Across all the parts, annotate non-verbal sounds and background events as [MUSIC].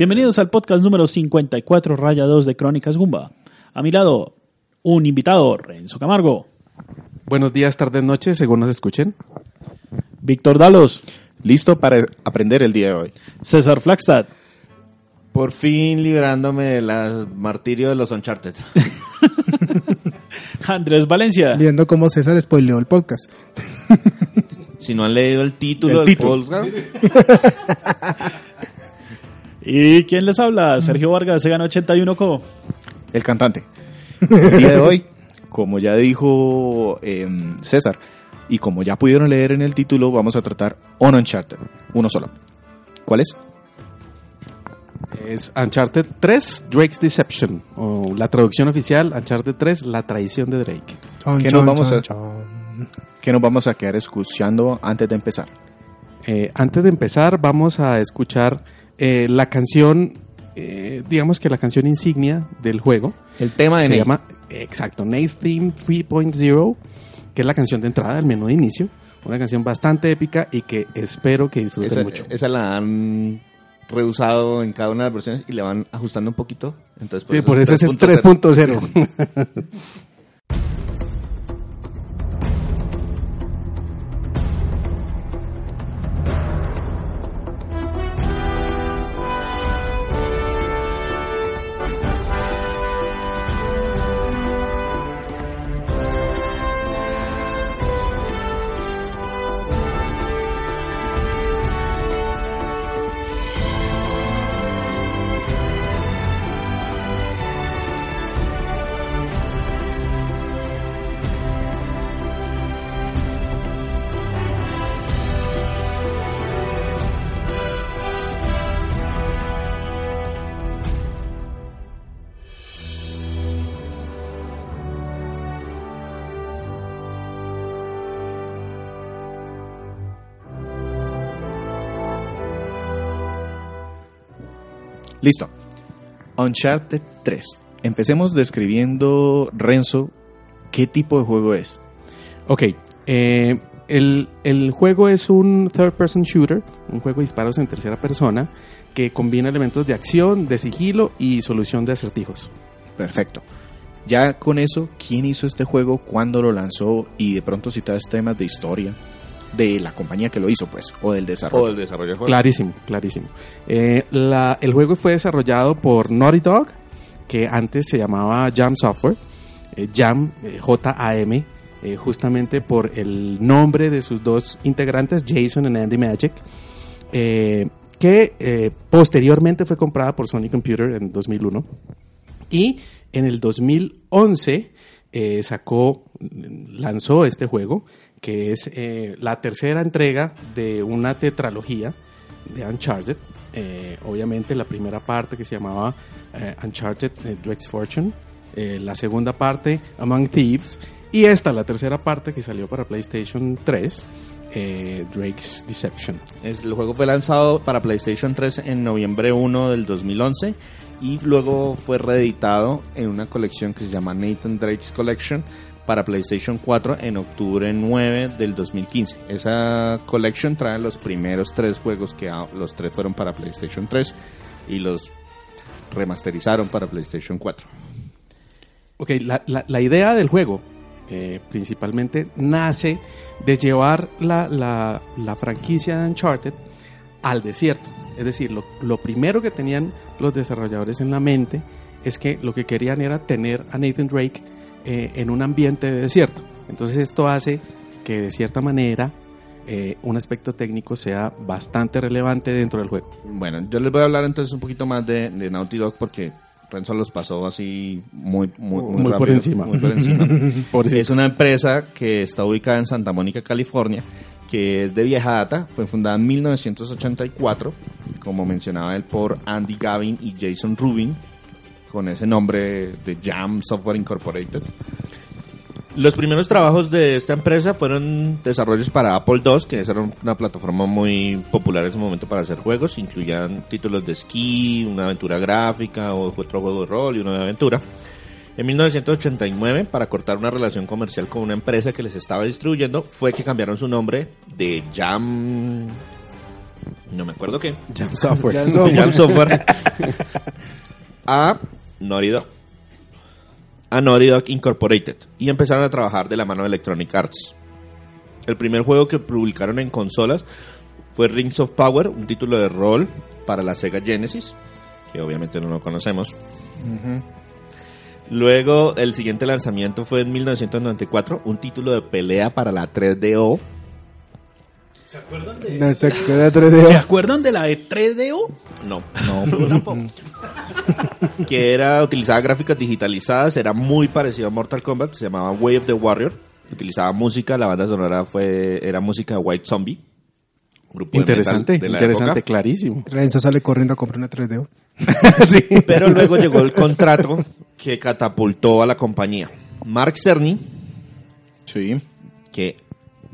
Bienvenidos al podcast número 54, raya 2 de Crónicas Gumba. A mi lado, un invitado, Renzo Camargo. Buenos días, tardes, noches, según nos escuchen. Víctor Dalos. Listo para aprender el día de hoy. César Flagstad. Por fin librándome del martirio de los Uncharted. [LAUGHS] Andrés Valencia. Viendo cómo César spoileó el podcast. si no han leído el título El del título. podcast. [LAUGHS] ¿Y quién les habla? Sergio Vargas, se ganó 81 co. El cantante. [LAUGHS] El día de hoy, como ya dijo em, César, y como ya pudieron leer en el título, vamos a tratar On Uncharted. Uno solo. ¿Cuál es? Es Uncharted 3, Drake's Deception, o la traducción oficial, Uncharted 3, la traición de Drake. Chon, ¿Qué chon, nos vamos chon, a- chon. Que nos vamos a quedar escuchando antes de empezar. Eh, antes de empezar, vamos a escuchar eh, la canción, eh, digamos que la canción insignia del juego. El tema de Se Nate. llama, exacto, Nate's Theme 3.0, que es la canción de entrada, el menú de inicio. Una canción bastante épica y que espero que disfruten Esa, mucho. esa la han reusado en cada una de las versiones y le van ajustando un poquito. Entonces, Sí, por eso es 3.0. [LAUGHS] [LAUGHS] Listo. Uncharted 3. Empecemos describiendo, Renzo, qué tipo de juego es. Ok, eh, el, el juego es un third-person shooter, un juego de disparos en tercera persona que combina elementos de acción, de sigilo y solución de acertijos. Perfecto. Ya con eso, ¿quién hizo este juego? ¿Cuándo lo lanzó? Y de pronto si das temas de historia de la compañía que lo hizo, pues, o del desarrollo. O el desarrollo del juego. Clarísimo, clarísimo. Eh, la- el juego fue desarrollado por Naughty Dog, que antes se llamaba Jam Software, eh, Jam, eh, J-A-M, eh, justamente por el nombre de sus dos integrantes, Jason y Andy Magic, eh, que eh, posteriormente fue comprada por Sony Computer en 2001. Y en el 2011 eh, sacó, lanzó este juego, que es eh, la tercera entrega de una tetralogía de Uncharted. Eh, obviamente la primera parte que se llamaba eh, Uncharted eh, Drake's Fortune, eh, la segunda parte Among Thieves y esta la tercera parte que salió para PlayStation 3, eh, Drake's Deception. El juego fue lanzado para PlayStation 3 en noviembre 1 del 2011 y luego fue reeditado en una colección que se llama Nathan Drake's Collection para PlayStation 4 en octubre 9 del 2015. Esa collection trae los primeros tres juegos que a- los tres fueron para PlayStation 3 y los remasterizaron para PlayStation 4. Ok, la, idea del juego eh, principalmente nace de llevar la, la- la franquicia de Uncharted al desierto. Es decir, lo primero que tenían los desarrolladores en la mente es que lo que querían era tener a Nathan Drake eh, en un ambiente de desierto. Entonces esto hace que de cierta manera eh, un aspecto técnico sea bastante relevante dentro del juego. Bueno, yo les voy a hablar entonces un poquito más de, de Naughty Dog porque Renzo los pasó así muy, muy, muy, Muy por rápido, encima. Muy por encima. [LAUGHS] Es una empresa que está ubicada en Santa Mónica, California, que es de vieja data, fue fundada en 1984, como mencionaba él, por Andy Gavin y Jason Rubin, con ese nombre de Jam Software Incorporated. Los primeros trabajos de esta empresa fueron desarrollos para Apple II, que era una plataforma muy popular en ese momento para hacer juegos. Incluían títulos de esquí, una aventura gráfica o otro juego de rol y de aventura. En 1989, para cortar una relación comercial con una empresa que les estaba distribuyendo, fue que cambiaron su nombre de Jam no me acuerdo qué, Jam Software. Ya [LAUGHS] so- Jam Software, [LAUGHS] a Naughty Dog. A Naughty Dog Incorporated. Y empezaron a trabajar de la mano de Electronic Arts. El primer juego que publicaron en consolas fue Rings of Power, un título de rol para la Sega Genesis, que obviamente no lo conocemos. Luego, el siguiente lanzamiento fue en 1994, un título de pelea para la 3DO. No, se acuerda 3D. [LAUGHS] ¿Se acuerdan de la de 3DO? No, no, [LAUGHS] tampoco. que era, utilizaba gráficas digitalizadas, era muy parecido a Mortal Kombat, se llamaba Way of the Warrior. Utilizaba música, la banda sonora fue, era música de White Zombie. grupo de Interesante, de interesante, época. clarísimo. Renzo sale corriendo a comprar una 3D. [LAUGHS] Pero luego llegó el contrato que catapultó a la compañía. Mark Cerny, Sí. que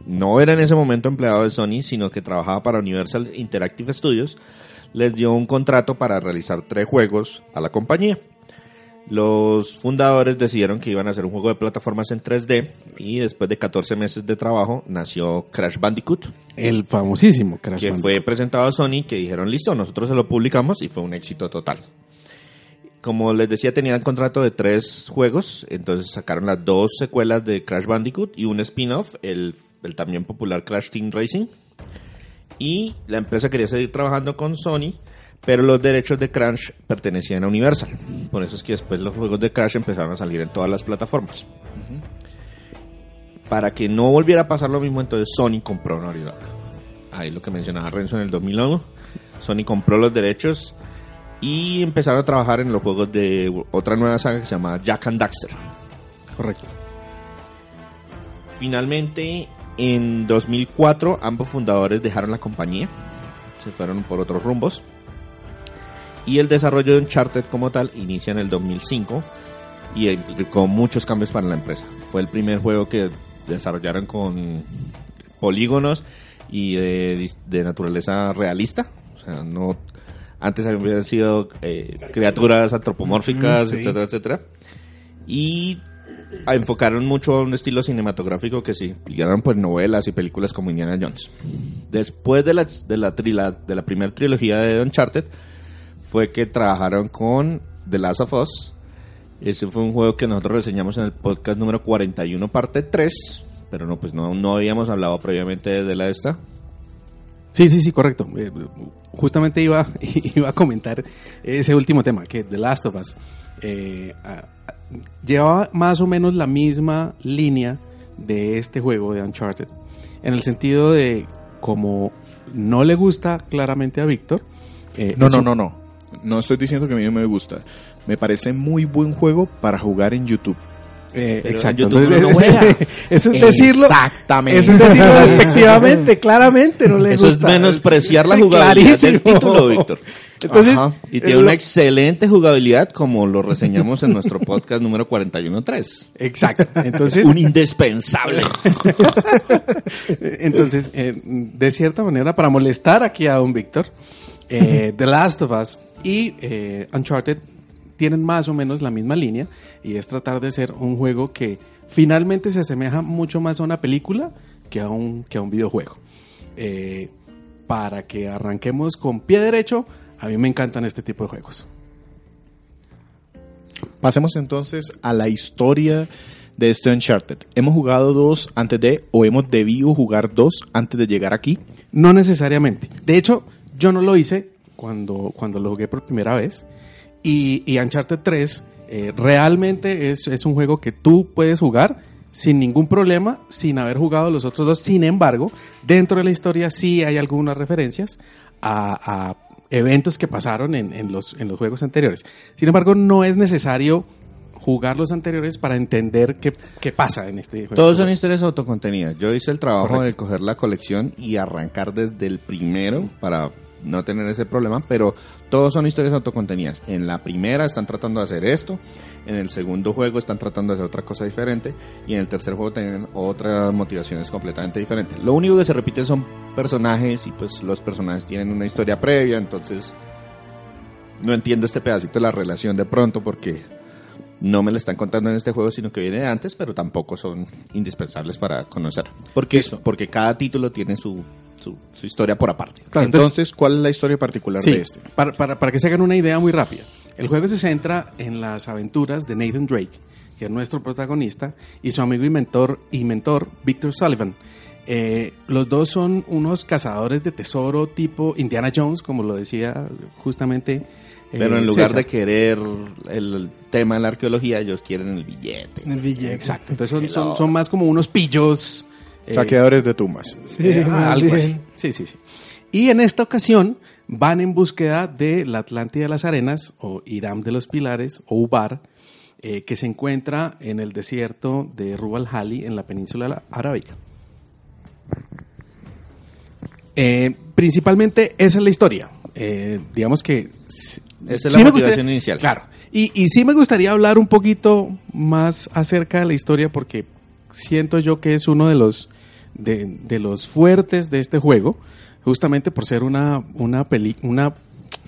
no era en ese momento empleado de Sony, sino que trabajaba para Universal Interactive Studios, les dio un contrato para realizar tres juegos a la compañía. Los fundadores decidieron que iban a hacer un juego de plataformas en 3D y después de 14 meses de trabajo nació Crash Bandicoot, El famosísimo Crash que Bandicoot. fue presentado a Sony, que dijeron, listo, nosotros se lo publicamos y fue un éxito total. Como les decía, tenían contrato de tres juegos, entonces sacaron las dos secuelas de Crash Bandicoot y un spin-off, el, el también popular Crash Team Racing. Y la empresa quería seguir trabajando con Sony, pero los derechos de Crash pertenecían a Universal. Por eso es que después los juegos de Crash empezaron a salir en todas las plataformas. Para que no volviera a pasar lo mismo, entonces Sony compró Naughty Dog. Ahí lo que mencionaba Renzo en el 2001. Sony compró los derechos y empezaron a trabajar en los juegos de otra nueva saga que se llama Jack and Daxter. Correcto. Finalmente, en 2004, ambos fundadores dejaron la compañía, se fueron por otros rumbos. Y el desarrollo de Uncharted como tal inicia en el 2005 y con muchos cambios para la empresa. Fue el primer juego que desarrollaron con polígonos y de, de naturaleza realista. O sea, no antes habían sido eh, criaturas antropomórficas, Mm, sí. etcétera, etcétera. Y enfocaron mucho a un estilo cinematográfico que sí, ligaron pues novelas y películas como Indiana Jones. Después de la, de la, trila- de la primera trilogía de Uncharted, fue que trabajaron con The Last of Us. Ese fue un juego que nosotros reseñamos en el podcast número 41, parte 3. Pero no, pues no, no habíamos hablado previamente de la esta. Sí, sí, sí, correcto. Eh, justamente iba, [LAUGHS] iba a comentar ese último tema, que The Last of Us eh, a- llevaba más o menos la misma línea de este juego de Uncharted, en el sentido de como no le gusta claramente a Víctor. eh, No, no, no, no. No estoy diciendo que a mí no me gusta. Me parece muy buen juego para jugar en YouTube. Eh, exacto. Entonces, no juega. eso es decirlo. Exactamente. Eso es decirlo [LAUGHS] despectivamente, claramente no le Eso gusta. es menospreciar la [LAUGHS] jugabilidad del título, Víctor. Entonces, Ajá. Y tiene lo- una excelente jugabilidad, como lo reseñamos en nuestro podcast número 41.3. Exacto. Entonces, un indispensable. [LAUGHS] Entonces, eh, de cierta manera, para molestar aquí a don Víctor, eh, The Last of Us y eh, Uncharted tienen más o menos la misma línea y es tratar de ser un juego que finalmente se asemeja mucho más a una película que a un, que a un videojuego. Eh, para que arranquemos con pie derecho, a mí me encantan este tipo de juegos. Pasemos entonces a la historia de este Uncharted. Hemos jugado dos antes de, o hemos debido jugar dos antes de llegar aquí. No necesariamente. De hecho, yo no lo hice cuando, cuando lo jugué por primera vez. Y, y Uncharted 3 eh, realmente es, es un juego que tú puedes jugar sin ningún problema, sin haber jugado los otros dos. Sin embargo, dentro de la historia sí hay algunas referencias a, a eventos que pasaron en, en los, en los juegos anteriores. Sin embargo, no es necesario jugar los anteriores para entender qué, qué pasa en este juego. Todos son historias autocontenidas. Yo hice el trabajo Correcto. de coger la colección y arrancar desde el primero para no tener ese problema, pero todos son historias autocontenidas. En la primera están tratando de hacer esto, en el segundo juego están tratando de hacer otra cosa diferente y en el tercer juego tienen otras motivaciones completamente diferentes. Lo único que se repite son personajes y pues los personajes tienen una historia previa, entonces no entiendo este pedacito de la relación de pronto porque no me la están contando en este juego, sino que viene de antes, pero tampoco son indispensables para conocer. Porque, porque cada título tiene su su, su historia por aparte. Claro, entonces, ¿cuál es la historia particular Sí, de este? Para, para, para que se hagan una idea muy rápida. El juego se centra en las aventuras de Nathan Drake, que es nuestro protagonista, y su amigo y mentor, y mentor Victor Sullivan. Eh, los dos son unos cazadores de tesoro tipo Indiana Jones, como lo decía justamente. eh, Pero en lugar César. de querer el tema de la arqueología, ellos quieren el billete. El billete. Exacto, entonces son, son, son más como unos pillos. Eh, Saqueadores de tumbas. Sí, eh, algo bien. así. Sí, sí, sí. Y en esta ocasión van en búsqueda de la Atlántida de las Arenas, o Irán de los Pilares, o Ubar, eh, que se encuentra en el desierto de Rub al Hali, en la península la- arábica. Eh, principalmente esa es la historia. Eh, digamos que... Esa es sí la motivación gustaría- inicial. Claro. Y, y sí me gustaría hablar un poquito más acerca de la historia porque siento yo que es uno de los, de, de los fuertes de este juego, justamente por ser una, una, peli, una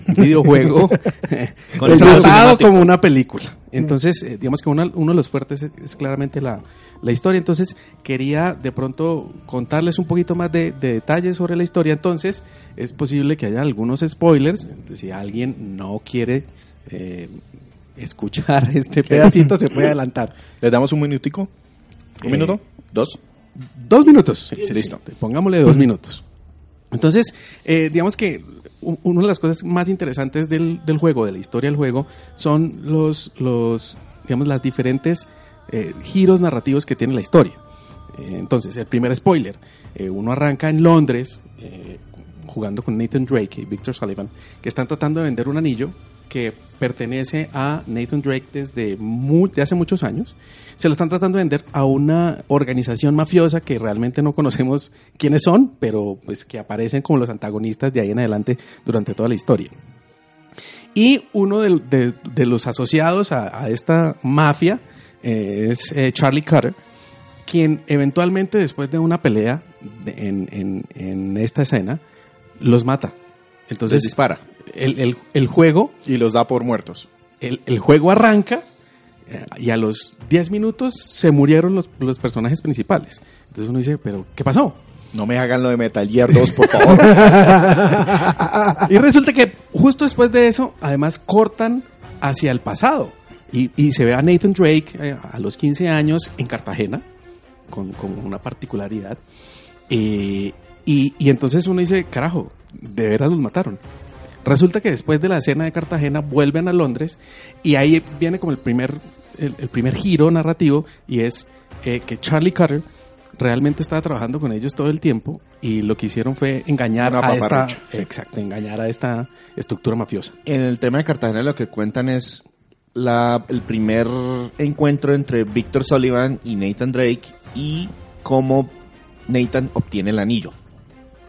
videojuego [LAUGHS] [LAUGHS] tratado como una película. Entonces, eh, digamos que una- uno de los fuertes es, es claramente la, la historia. Entonces, quería de pronto contarles un poquito más de, de detalles sobre la historia. Entonces, es posible que haya algunos spoilers. Entonces, si alguien no quiere eh, escuchar [LAUGHS] este pedacito, se puede adelantar. ¿Les damos un minutico? ¿Un Eh, minuto? ¿Dos? Dos minutos. Sí, listo. Pongámosle dos minutos. Entonces, eh, digamos que una de las cosas más interesantes del, del juego, de la historia del juego, son los, los digamos, las diferentes eh, giros narrativos que tiene la historia. Eh, entonces, el primer spoiler, eh, uno arranca en Londres jugando con Nathan Drake y Victor Sullivan, que están tratando de vender un anillo que pertenece a Nathan Drake desde hace muchos años. Se lo están tratando de vender a una organización mafiosa que realmente no conocemos quiénes son, pero pues que aparecen como los antagonistas de ahí en adelante durante toda la historia. Y uno de, los asociados a, esta mafia eh, es eh, Charlie Cutter, quien eventualmente después de una pelea en, esta escena los mata. Entonces dispara. El, el- el juego Y los da por muertos. el, el juego arranca eh, y a los 10 minutos se murieron los, los personajes principales. Entonces uno dice, pero ¿qué pasó? No me hagan lo de Metal Gear 2, por favor. [LAUGHS] Y resulta que justo después de eso, además cortan hacia el pasado. Y, y se ve a Nathan Drake eh, a los 15 años en Cartagena, con, con una particularidad. Eh, y, y entonces uno dice, carajo, de veras los mataron. Resulta que después de la escena de Cartagena vuelven a Londres y ahí viene como el primer, el, el primer giro narrativo y es eh, que Charlie Cutter realmente estaba trabajando con ellos todo el tiempo y lo que hicieron fue engañar Una a esta, exacto, engañar a esta estructura mafiosa. En el tema de Cartagena lo que cuentan es la, el primer encuentro entre Victor Sullivan y Nathan Drake y cómo Nathan obtiene el anillo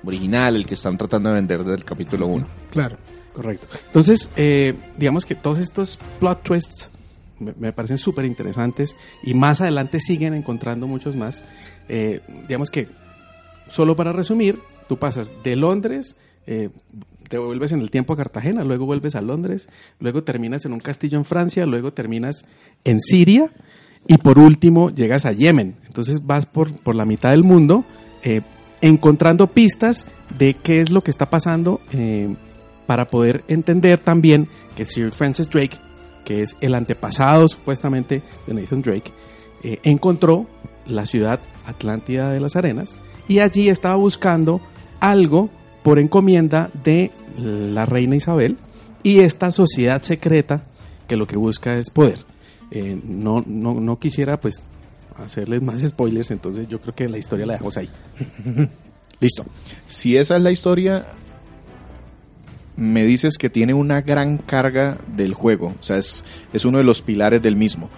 original, el que están tratando de vender desde el capítulo 1. Claro. Correcto. Entonces, eh, digamos que todos estos plot twists me, parecen súper interesantes y más adelante siguen encontrando muchos más. Eh, digamos que, solo para resumir, tú pasas de Londres, eh, te vuelves en el tiempo a Cartagena, luego vuelves a Londres, luego terminas en un castillo en Francia, luego terminas en Siria y por último llegas a Yemen. Entonces vas por, por la mitad del mundo encontrando pistas de qué es lo que está pasando eh, para poder entender también que Sir Francis Drake, que es el antepasado supuestamente de Nathan Drake, eh, encontró la ciudad Atlántida de las Arenas y allí estaba buscando algo por encomienda de la reina Isabel y esta sociedad secreta que lo que busca es poder. Eh, no, no, no quisiera pues hacerles más spoilers, entonces yo creo que la historia la dejamos ahí. [LAUGHS] Listo. Si esa es la historia, me dices que tiene una gran carga del juego. O sea, es, es uno de los pilares del mismo.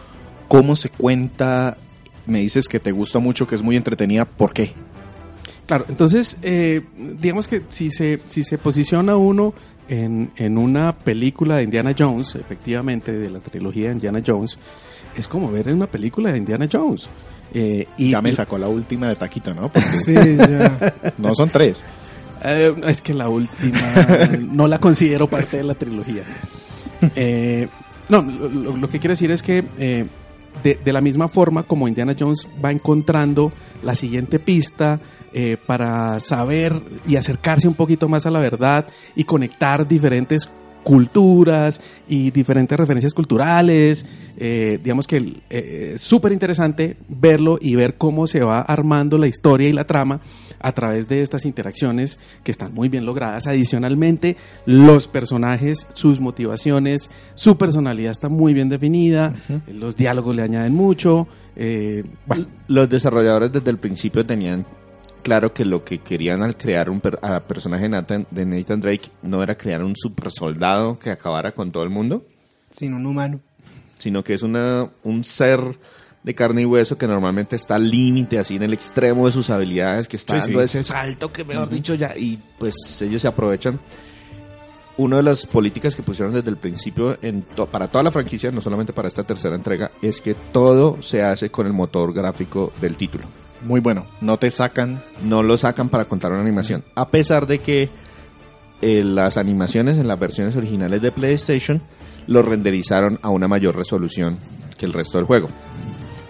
¿Cómo se cuenta? Me dices que te gusta mucho, que es muy entretenida. ¿Por qué? Claro, entonces, eh, digamos que si se, si se posiciona uno en, en una película de Indiana Jones, efectivamente, de la trilogía de Indiana Jones, es como ver en una película de Indiana Jones. Eh, y, ya me sacó la última de taquito, ¿no? [LAUGHS] Porque Sí, ya. [LAUGHS] no son tres. Eh, es que la última [LAUGHS] no la considero parte de la trilogía. Eh, no, lo, lo- lo que quiero decir es que eh, de, de la misma forma como Indiana Jones va encontrando la siguiente pista eh, para saber y acercarse un poquito más a la verdad y conectar diferentes culturas y diferentes referencias culturales. Eh, digamos que eh, es súper interesante verlo y ver cómo se va armando la historia y la trama a través de estas interacciones que están muy bien logradas. Adicionalmente, los personajes, sus motivaciones, su personalidad está muy bien definida, los diálogos le añaden mucho. eh, bueno, Los desarrolladores desde el principio tenían claro que lo que querían al crear un per- a personaje de Nathan, de Nathan Drake no era crear un super soldado que acabara con todo el mundo, Sin un humano. sino que es una, un ser de carne y hueso que normalmente está al límite, así en el extremo de sus habilidades, que está Sí, dando sí. ese salto que mejor dicho ya, y pues ellos se aprovechan. Una de las políticas que pusieron desde el principio en to- para toda la franquicia, no solamente para esta tercera entrega, es que todo se hace con el motor gráfico del título. Muy bueno. No te sacan. no lo sacan para contar una animación. A pesar de que eh, las animaciones en las versiones originales de PlayStation lo renderizaron a una mayor resolución que el resto del juego.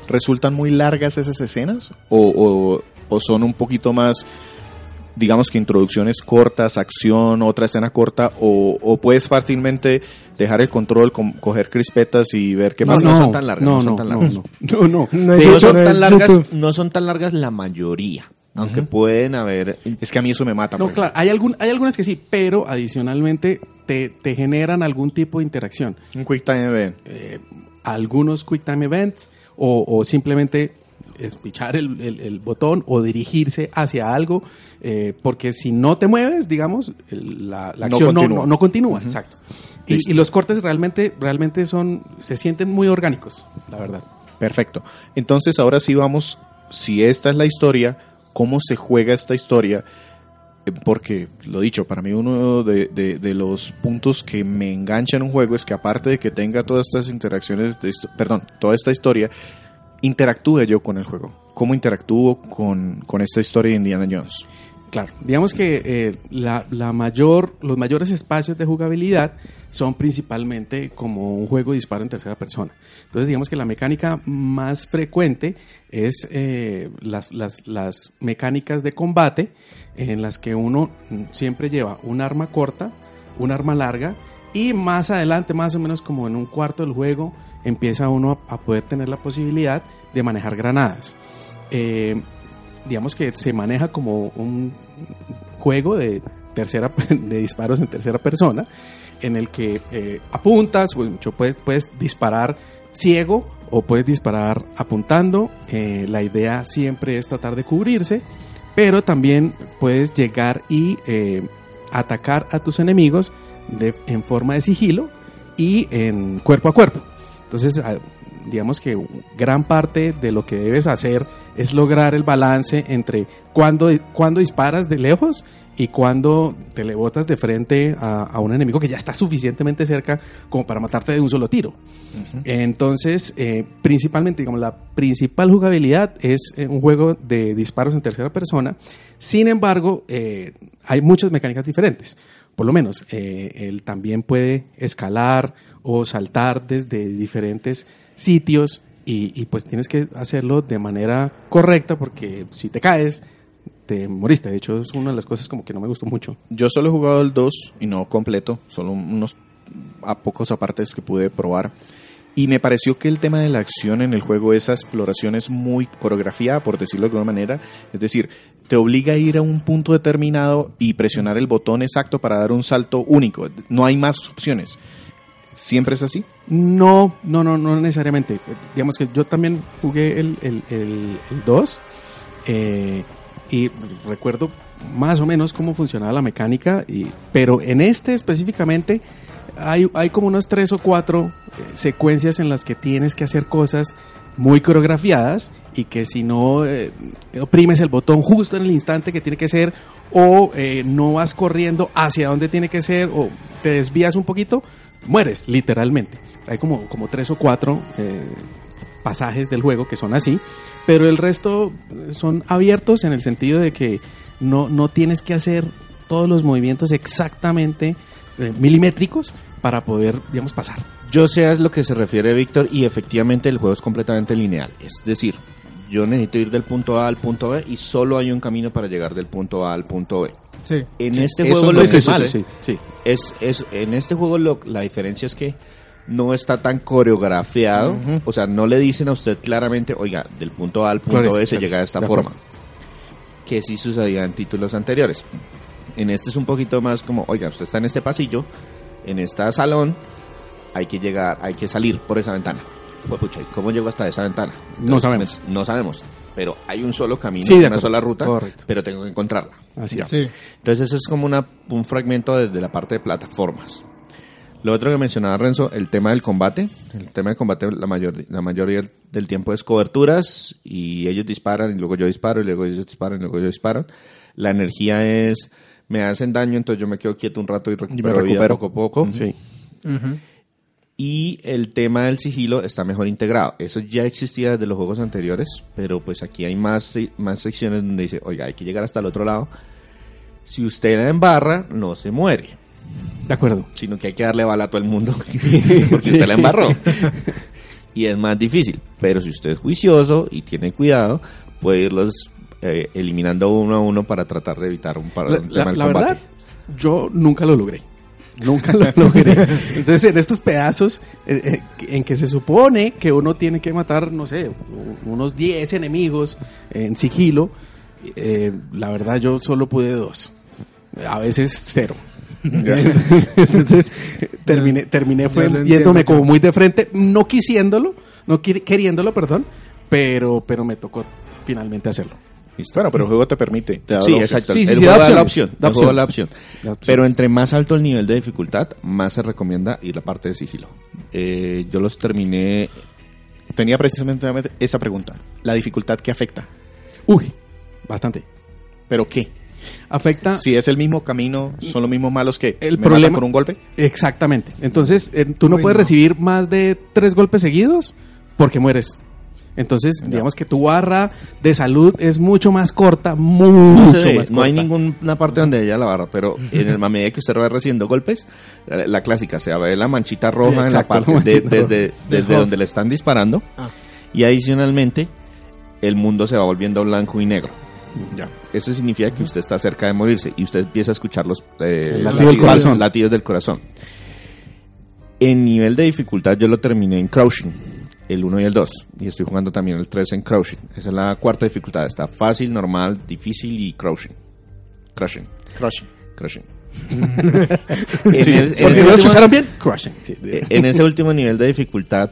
¿Resultan muy largas esas escenas? ¿O, o- o son un poquito más, digamos que introducciones cortas, acción, otra escena corta? ¿O, o puedes fácilmente dejar el control, coger crispetas y ver qué No, pasa? no son tan largas, no son tan largas. No, no, no. No, No hecho, son, no tan largas, no son tan largas la mayoría, aunque pueden haber... Es que a mí eso me mata. No, claro, hay, algún, hay algunas que sí, pero adicionalmente te, te generan algún tipo de interacción. Un Quick Time Event. Eh, algunos Quick Time Events o, o simplemente espichar el, el- el botón o dirigirse hacia algo, eh, porque si no te mueves, digamos, el- la, la acción no, continúa. no- no continúa, exacto. Y, los cortes realmente, realmente son, se sienten muy orgánicos, la verdad. Perfecto. Entonces ahora sí vamos, si esta es la historia, ¿cómo se juega esta historia? Eh, Porque, lo dicho, para mí uno de, de- de los puntos que me engancha en un juego es que aparte de que tenga todas estas interacciones, de perdón, toda esta historia, interactúe yo con el juego. ¿Cómo interactúo con, con esta historia de Indiana Jones? Claro, digamos que eh, la, la mayor, los mayores espacios de jugabilidad son principalmente como un juego de disparo en tercera persona. Entonces, digamos que la mecánica más frecuente es eh, las, las, las mecánicas de combate en las que uno mm, siempre lleva un arma corta, un arma larga y más adelante, más o menos como en un cuarto del juego, empieza uno a, poder tener la posibilidad de manejar granadas. Eh, digamos que se maneja como un juego de tercera [LAUGHS] de disparos en tercera persona en el que eh, apuntas pues, puedes, puedes disparar ciego o puedes disparar apuntando Eh, la idea siempre es tratar de cubrirse pero también puedes llegar y atacar a tus enemigos de- en forma de sigilo y en cuerpo a cuerpo entonces ah, digamos que gran parte de lo que debes hacer es lograr el balance entre cuando, cuando disparas de lejos y cuando te le botas de frente a, a un enemigo que ya está suficientemente cerca como para matarte de un solo tiro. Entonces, eh, principalmente, digamos, la principal jugabilidad es eh, un juego de disparos en tercera persona. Sin embargo, eh, hay muchas mecánicas diferentes. Por lo menos, eh, él también puede escalar o saltar desde diferentes sitios y, pues tienes que hacerlo de manera correcta porque si te caes, te moriste. De hecho, es una de las cosas como que no me gustó mucho. Yo solo he jugado el 2 y no completo, solo unos a pocos apartes que pude probar. Y me pareció que el tema de la acción en el juego, esa exploración es muy coreografiada, por decirlo de alguna manera. Es decir, te obliga a ir a un punto determinado y presionar el botón exacto para dar un salto único. No hay más opciones. ¿Siempre es así? No, no, no, no necesariamente. Digamos que yo también jugué el, el, el, el 2 eh, y recuerdo más o menos cómo funcionaba la mecánica, y, pero en este específicamente hay, hay como unos tres o cuatro eh, secuencias en las que tienes que hacer cosas muy coreografiadas y que si no eh, oprimes el botón justo en el instante que tiene que ser o eh, no vas corriendo hacia donde tiene que ser o te desvías un poquito, mueres literalmente. Hay como, como tres o cuatro eh, pasajes del juego que son así, pero el resto son abiertos en el sentido de que no, no tienes que hacer todos los movimientos exactamente eh, milimétricos para poder, digamos, pasar. Yo sé a lo que se refiere Víctor y efectivamente el juego es completamente lineal. Es decir, yo necesito ir del punto A al punto B y solo hay un camino para llegar del punto A al punto B. Sí. En este juego lo es mal, sí, sí. es, es en este juego lo- la diferencia es que no está tan coreografiado, o sea, no le dicen a usted claramente, oiga, del punto A al punto Claro, B se claro, llega de esta de forma, acuerdo. que sí sucedía en títulos anteriores. En este es un poquito más como, oiga, usted está en este pasillo, en este salón, hay que llegar, hay que salir por esa ventana. Pues, pucha, ¿y ¿cómo llego hasta esa ventana? No sabemos. pues, No sabemos, pero hay un solo camino, Sí, de una acuerdo. sola ruta, Correcto. pero tengo que encontrarla. Así es. Sí. Entonces eso es como una, un fragmento desde la parte de plataformas. Lo otro que mencionaba Renzo, el tema del combate. El tema del combate la, mayor, la mayoría del tiempo es coberturas y ellos disparan y luego yo disparo y luego ellos disparan y luego yo disparo. La energía es, me hacen daño, entonces yo me quedo quieto un rato y recupero, vida recupero. poco a poco. Sí. Y el tema del sigilo está mejor integrado. Eso ya existía desde los juegos anteriores, pero pues aquí hay más, más secciones donde dice, oiga, hay que llegar hasta el otro lado. Si usted la embarra, no se muere, De acuerdo. sino que hay que darle bala a todo el mundo [LAUGHS] porque usted la embarró. [LAUGHS] y es más difícil. Pero si usted es juicioso y tiene cuidado, puede irlos eh, eliminando uno a uno para tratar de evitar un, par- La, un la- tema del la combate. verdad, yo nunca lo logré. Nunca lo [LAUGHS] logré. Entonces, en estos pedazos eh, eh, en que se supone que uno tiene que matar, no sé, unos 10 enemigos en sigilo, eh, la verdad yo solo pude dos. A veces cero. [LAUGHS] Entonces, terminé, terminé fue yéndome como muy de frente, no quisiéndolo, no queriéndolo, perdón, pero, pero me tocó finalmente hacerlo. Listo. Bueno, pero el juego te permite. Te da Sí, exacto. Sí, sí, el sí, juego da da la opción. da el juego da la opciones. opción. Da. Pero entre más alto el nivel de dificultad, más se recomienda ir la parte de sigilo. Eh, yo los terminé. Tenía precisamente esa pregunta. La dificultad que afecta. Uy, bastante. ¿Pero qué? Afecta Si es el mismo camino, son los mismos malos que El me problema- con un golpe. exactamente. Entonces, eh, tú no Uy, puedes no. recibir más de tres golpes seguidos porque mueres. Entonces, digamos que tu barra de salud es mucho más corta, mucho más no hay ninguna parte donde haya la barra, pero en el a medida que usted va recibiendo golpes, la, la clásica, se ve la manchita roja en la parte de- desde, desde donde le están disparando. Ah. Y adicionalmente, el mundo se va volviendo blanco y negro. Ya. Eso significa que usted está cerca de morirse y usted empieza a escuchar los eh, El latido del latidos- corazón. latidos del corazón. En nivel de dificultad yo lo terminé en Crouching, el 1 y el 2, y estoy jugando también el 3 en Crouching. Esa es la cuarta dificultad, está fácil, normal, difícil y Crouching. Crushing, Crush. crushing. [LAUGHS] en, el- en Por si ese no lo último- escucharon bien, crushing. Sí. eh, en ese último nivel de dificultad,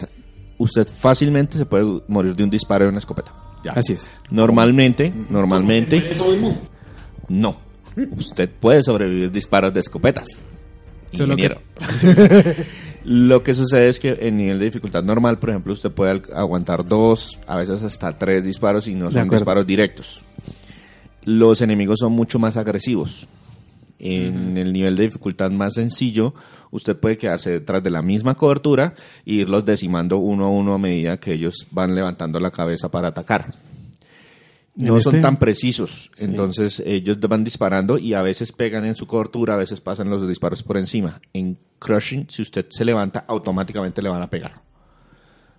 usted fácilmente se puede morir de un disparo de una escopeta. Ya. Así es. Normalmente, normalmente, no. Usted puede sobrevivir disparos de escopetas. Ingeniero. [LAUGHS] Lo que sucede es que en nivel de dificultad normal, por ejemplo, usted puede aguantar dos, a veces hasta tres disparos y no son disparos directos. Los enemigos son mucho más agresivos. En el nivel de dificultad más sencillo, usted puede quedarse detrás de la misma cobertura e irlos decimando uno a uno a medida que ellos van levantando la cabeza para atacar. No son este- tan precisos, entonces ellos van disparando y a veces pegan en su cobertura, a veces pasan los disparos por encima. En Crushing, si usted se levanta, automáticamente le van a pegar.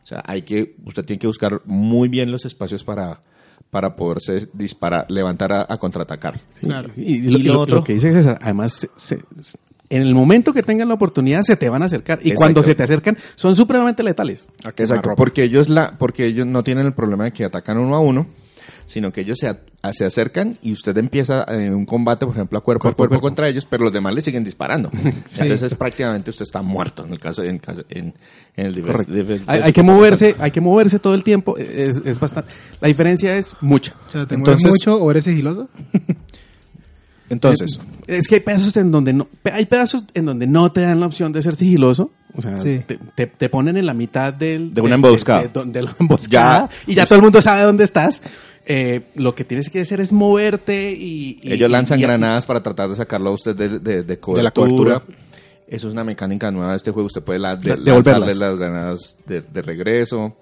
O sea, hay que, usted tiene que buscar muy bien los espacios para, para poderse disparar, levantar a, a contraatacar. Claro. Y, lo, Y lo lo- otro- lo que dice César, además, se- se- en el momento que tengan la oportunidad, se te van a acercar. Y Exacto. cuando se te acercan, son supremamente letales. Exacto, porque ellos la, porque ellos no tienen el problema de que atacan uno a uno, sino que ellos se, a- se acercan y usted empieza en un combate, por ejemplo, a cuerpo, Cuerpo a cuerpo, cuerpo. contra ellos, pero los demás le siguen disparando. [LAUGHS] Entonces prácticamente usted está muerto en el caso, en, en, en el Hay, de- hay que moverse, hay que moverse todo el tiempo. Es, es bastante. La diferencia es mucha. O sea, ¿te Entonces- mueves mucho o eres sigiloso? [LAUGHS] Entonces, Es que hay pedazos en donde no, hay pedazos en donde no te dan la opción de ser sigiloso. O sea, Sí. te, te- te ponen en la mitad del, De una emboscada. De, de- de la emboscada. Ya. y ya todo el mundo sabe dónde estás. Eh, lo que tienes que hacer es moverte y. y- Ellos lanzan y- y- granadas para tratar de sacarlo a usted de, de, de cobertura. la cobertura. Eso es una mecánica nueva de este juego. Usted puede la- de- lanzarle las granadas de, de regreso.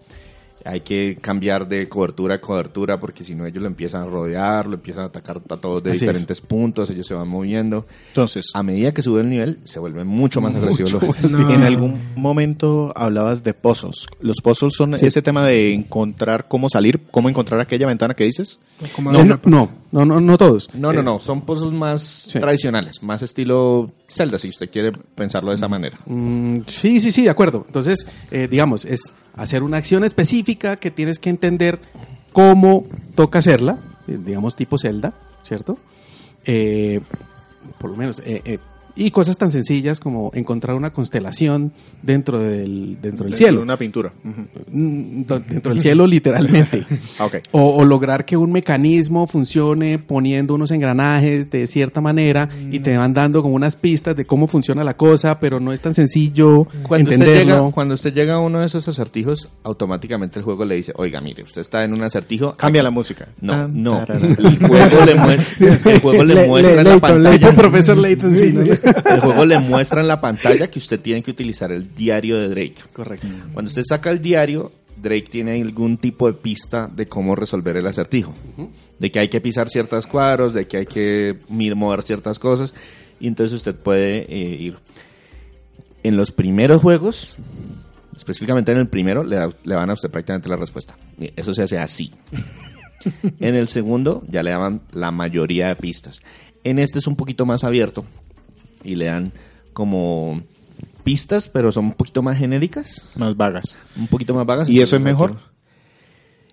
Hay que cambiar de cobertura a cobertura porque si no ellos lo empiezan a rodear, lo empiezan a atacar a todos de Así es. diferentes puntos, ellos se van moviendo. Entonces, A medida que sube el nivel, se vuelve mucho más agresivo. los. No. en algún momento hablabas de puzzles. Los puzzles son ese tema de encontrar cómo salir, cómo encontrar aquella ventana que dices. No, no, no, no, no, no todos. No, no, no, son puzzles más Eh, Sí. tradicionales, más estilo Zelda, si usted quiere pensarlo de esa manera. Mm, sí, sí, sí, de acuerdo. Entonces, eh, digamos, es hacer una acción específica que tienes que entender cómo toca hacerla, eh, digamos tipo Zelda, ¿cierto? Eh, por lo menos. eh, eh, y cosas tan sencillas como encontrar una constelación dentro del, dentro del cielo. Una pintura. Mm, Dentro del cielo, literalmente. [LAUGHS] Ah. O, o lograr que un mecanismo funcione poniendo unos engranajes de cierta manera y te van dando como unas pistas de cómo funciona la cosa, pero no es tan sencillo Cuando usted, entenderlo. llega, cuando usted llega a uno de esos acertijos, automáticamente el juego le dice, oiga, mire, usted está en un acertijo. Cambia la música. No, Tan, no. El juego le muestra, el juego le Le- muestra le- en la pantalla. Layton. Profesor Layton, sí. ¿no? [LAUGHS] [LAUGHS] El juego le muestra en la pantalla que usted tiene que utilizar el diario de Drake. Correcto. Cuando usted saca el diario, Drake tiene algún tipo de pista de cómo resolver el acertijo. De que hay que pisar ciertos cuadros, de que hay que mover ciertas cosas. Y entonces usted puede eh, ir. En los primeros juegos, específicamente en el primero, le, da- le van a usted prácticamente la respuesta. Eso se hace así. [LAUGHS] en el segundo, ya le daban la mayoría de pistas. En este es un poquito más abierto y le dan como pistas, pero son un poquito más genéricas, Más vagas. un poquito más vagas. ¿Y eso es mejor?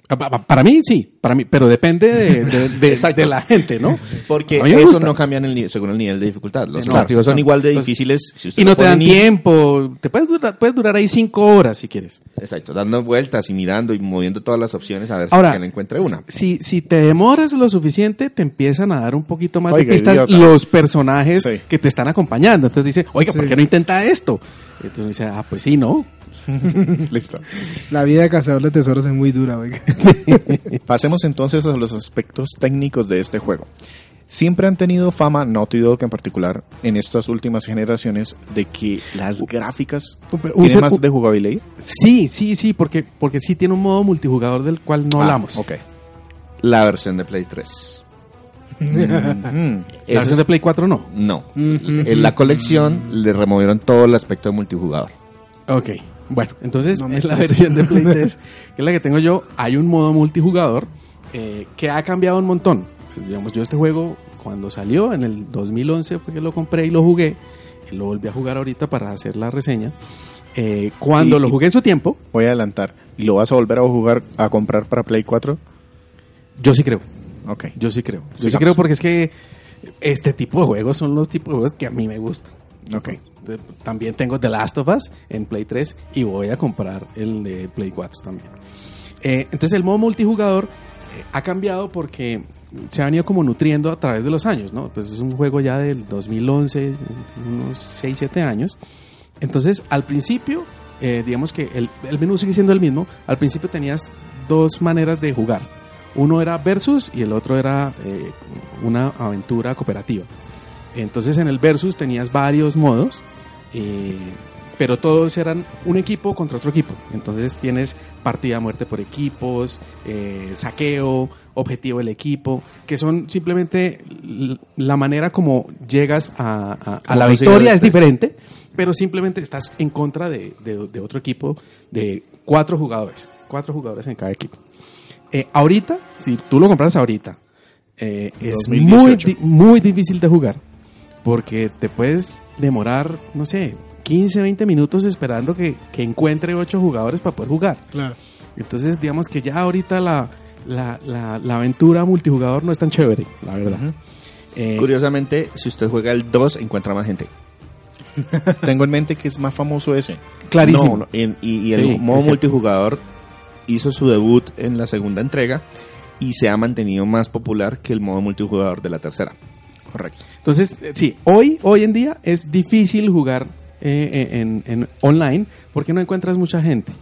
Para mí sí, para mí, pero depende de, de- de- [LAUGHS] Exacto. de la gente, ¿no? Porque eso gusta. no cambia en el según el nivel de dificultad. Los No, acertijos son no. igual de Pues, difíciles. Si usted Y no te dan tiempo, te puedes durar, puedes durar ahí cinco horas si quieres. Exacto, dando vueltas y mirando y moviendo todas las opciones a ver Ahora, si encuentre una. Si, si te demoras lo suficiente, te empiezan a dar un poquito más Oiga, de pistas idiota. los personajes Sí. que te están acompañando. Entonces dice, oiga, ¿por Sí. qué no intenta esto? Y tú dices, ah, pues sí, ¿no? [LAUGHS] Listo. La vida de cazador de tesoros es muy dura, oiga. [LAUGHS] Pasemos entonces a los aspectos técnicos de este juego. Siempre han tenido fama, Naughty Dog en particular, en estas últimas generaciones, de que las gráficas tienen más de jugabilidad. Sí, sí, sí, porque, porque sí tiene un modo multijugador del cual no Ah, hablamos. Ok. La versión de Play 3. Mm, [LAUGHS] La versión de Play 4 no. No. En la colección le removieron todo el aspecto de multijugador. Ok. Bueno, entonces No es la versión de Play 3, que es la que tengo yo. Hay un modo multijugador eh, que ha cambiado un montón. Digamos, yo este juego, cuando salió en el 2011, fue que lo compré y lo jugué. Y lo volví a jugar ahorita para hacer la reseña. Eh, cuando Y- lo jugué en su tiempo, Voy a adelantar. ¿Y lo vas a volver a jugar, a comprar para Play 4? yo sí creo. Ok. Yo sí creo. Yo sí creo porque es que este tipo de juegos son los tipos de juegos que a mí me gustan. Ok. De- También tengo The Last of Us en Play 3 y voy a comprar el de Play 4 también. Eh, entonces el modo multijugador eh, ha cambiado porque se ha venido como nutriendo a través de los años, ¿no? Pues es un juego ya del 2011, unos 6, 7 años. Entonces al principio, eh, digamos que el, el menú sigue siendo el mismo. Al principio tenías dos maneras de jugar. Uno era versus y el otro era eh, una aventura cooperativa. Entonces en el versus tenías varios modos, eh, pero todos eran un equipo contra otro equipo. Entonces tienes partida a muerte por equipos, eh, saqueo, objetivo del equipo, que son simplemente la manera como llegas a, a- a Como la victoria es este. diferente, pero simplemente estás en contra de, de- de otro equipo de cuatro jugadores, cuatro jugadores en cada equipo. Eh, ahorita, si tú lo compras ahorita, eh, es muy, 2018. di- muy difícil de jugar porque te puedes demorar, no sé, 15, 20 minutos esperando que, que encuentre ocho jugadores para poder jugar. Claro. Entonces, digamos que ya ahorita la, la, la- la aventura multijugador no es tan chévere, la verdad. Eh, Curiosamente, si usted juega el 2, encuentra más gente. [LAUGHS] Tengo en mente que es más famoso ese. clarísimo. No, no, en- y, y el Sí, modo multijugador hizo su debut en la segunda entrega y se ha mantenido más popular que el modo multijugador de la tercera. Correcto. Entonces, eh, sí, hoy, hoy en día es difícil jugar eh, en, en online porque no encuentras mucha gente.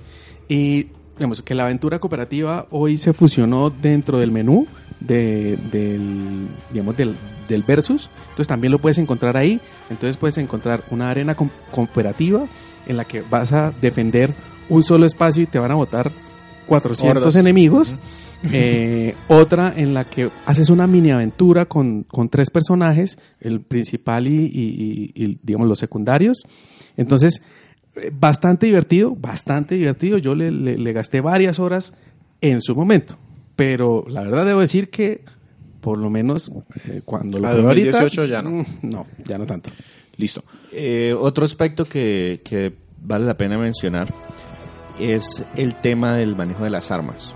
Y digamos que la aventura cooperativa hoy se fusionó dentro del menú de- del, digamos, del, del versus. Entonces también lo puedes encontrar ahí. Entonces puedes encontrar una arena cooperativa en la que vas a defender un solo espacio y te van a botar 400 Hordas. enemigos. Eh, otra en la que haces una mini aventura con, con tres personajes, el principal y, y- y- y, digamos los secundarios. Entonces, eh, bastante divertido, bastante divertido. Yo le, le- le gasté varias horas en su momento. Pero la verdad debo decir que por lo menos eh, cuando lo A probé ahorita, 2018 ya no. mm, No, ya no tanto. Listo. Eh, otro aspecto que, que vale la pena mencionar es el tema del manejo de las armas.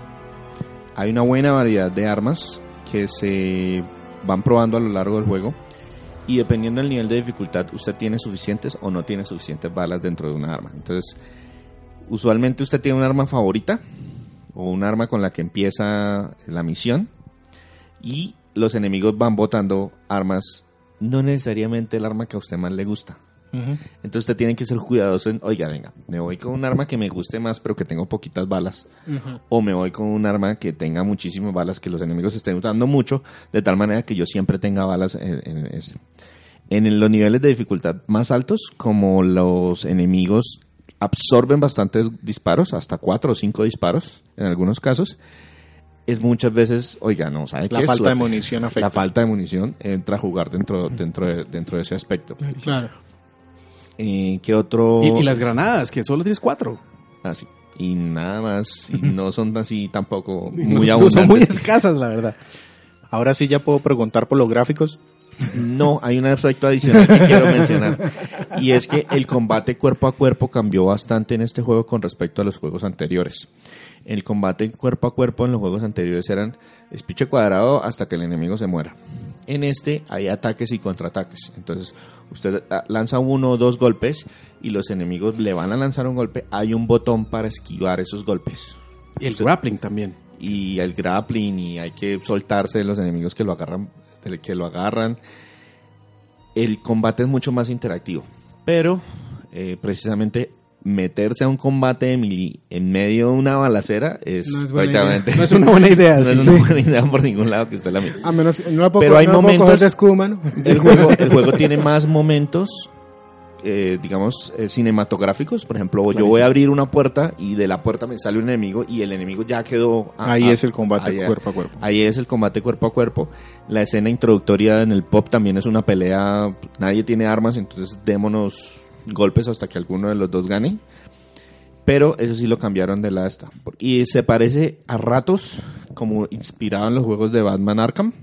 Hay una buena variedad de armas que se van probando a lo largo del juego y dependiendo del nivel de dificultad usted tiene suficientes o no tiene suficientes balas dentro de una arma. Entonces, usualmente usted tiene un arma favorita o un arma con la que empieza la misión y los enemigos van botando armas, no necesariamente el arma que a usted más le gusta. Entonces usted tiene que ser cuidadoso en, oiga, venga, me voy con un arma que me guste más pero que tenga poquitas balas. O me voy con un arma que tenga muchísimas balas, que los enemigos estén usando mucho, de tal manera que yo siempre tenga balas en, en ese. En los niveles de dificultad más altos, como los enemigos absorben bastantes disparos, hasta cuatro o cinco disparos en algunos casos, es muchas veces, oiga, no, ¿sabe La qué? falta de Suerte. munición afecta. La falta de munición entra a jugar dentro, dentro, de, dentro de ese aspecto. Claro. Eh, ¿Qué otro? Y, y las granadas, que solo tienes cuatro. Así. Y nada más. Y no son así tampoco [LAUGHS] No, muy son abundantes. muy escasas, la verdad. Ahora sí ya puedo preguntar por los gráficos. No, hay un aspecto adicional que quiero mencionar. Y es que el combate cuerpo a cuerpo cambió bastante en este juego con respecto a los juegos anteriores. El combate cuerpo a cuerpo en los juegos anteriores eran espiche cuadrado hasta que el enemigo se muera. En este hay ataques y contraataques. Entonces, usted ah, lanza uno o dos golpes y los enemigos le van a lanzar un golpe. Hay un botón para esquivar esos golpes. Y el Usted- grappling también. y el grappling y hay que soltarse de los enemigos que lo agarran que lo agarran el combate es mucho más interactivo pero eh, precisamente meterse a un combate de melee en medio de una balacera es, No es prácticamente No es una buena idea. [LAUGHS] no es sí, una buena idea por ningún lado que usted la mire A menos, no la puedo, Pero hay no momentos- de [LAUGHS] el juego, el juego tiene más momentos, eh, digamos, eh, cinematográficos. Por ejemplo, yo voy a abrir una puerta y de la puerta me sale un enemigo y el enemigo ya quedó... a- Ahí a- es el combate cuerpo a cuerpo. Ahí es el combate cuerpo a cuerpo. La escena introductoria en el pop también es una pelea. Nadie tiene armas, entonces démonos golpes hasta que alguno de los dos gane. Pero eso sí lo cambiaron de la esta. Y se parece a ratos como inspirado en los juegos de Batman Arkham.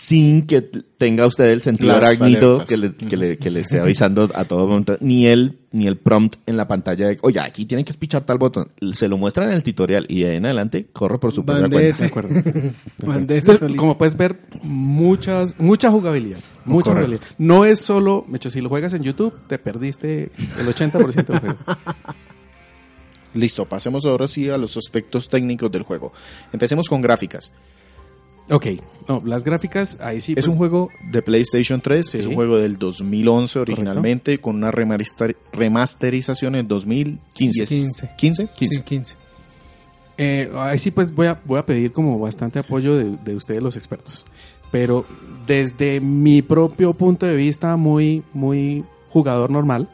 Sin que tenga usted el sentido Las arácnido que le, que, le, que le esté avisando a todo momento, ni el, ni el prompt en la pantalla de, oye, aquí tiene que espichar tal botón. Se lo muestran en el tutorial y de ahí en adelante corre por su propia cuenta. De acuerdo. [LAUGHS] Entonces, solito. como puedes ver, muchas, mucha jugabilidad. Mucha Correcto. jugabilidad. No es solo, de hecho, si lo juegas en YouTube, te perdiste el 80% del juego. [LAUGHS] Listo, pasemos ahora sí a los aspectos técnicos del juego. Empecemos con gráficas. Ok, no, las gráficas, ahí sí. Es pues, un juego de PlayStation 3, Sí. es un juego del 2011 originalmente, con una remaster- remasterización en 2015. 15. 15. Sí, 15. Eh, ahí sí, pues voy a, voy a pedir como bastante apoyo de, de ustedes, los expertos. Pero desde mi propio punto de vista, muy, muy jugador normal,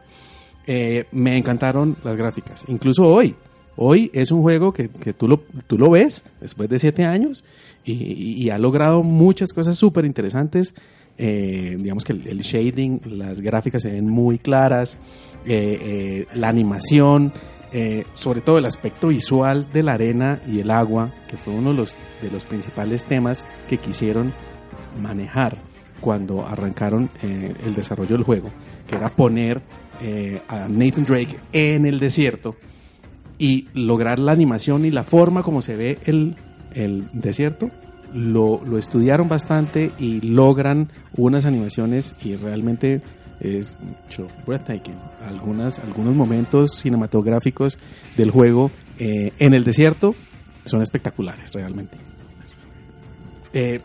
eh, me encantaron las gráficas. Incluso hoy. Hoy es un juego que, que tú, lo, tú lo ves después de siete años y, y- ha logrado muchas cosas súper interesantes. Eh, digamos que el, el shading, las gráficas se ven muy claras, eh, eh, la animación, eh, sobre todo el aspecto visual de la arena y el agua, que fue uno de los, de los principales temas que quisieron manejar cuando arrancaron eh, el desarrollo del juego, que era poner eh, a Nathan Drake en el desierto y lograr la animación y la forma como se ve el, el desierto. Lo, lo estudiaron bastante y logran unas animaciones y realmente es mucho breathtaking. Algunas, algunos momentos cinematográficos del juego eh, en el desierto son espectaculares realmente. Eh,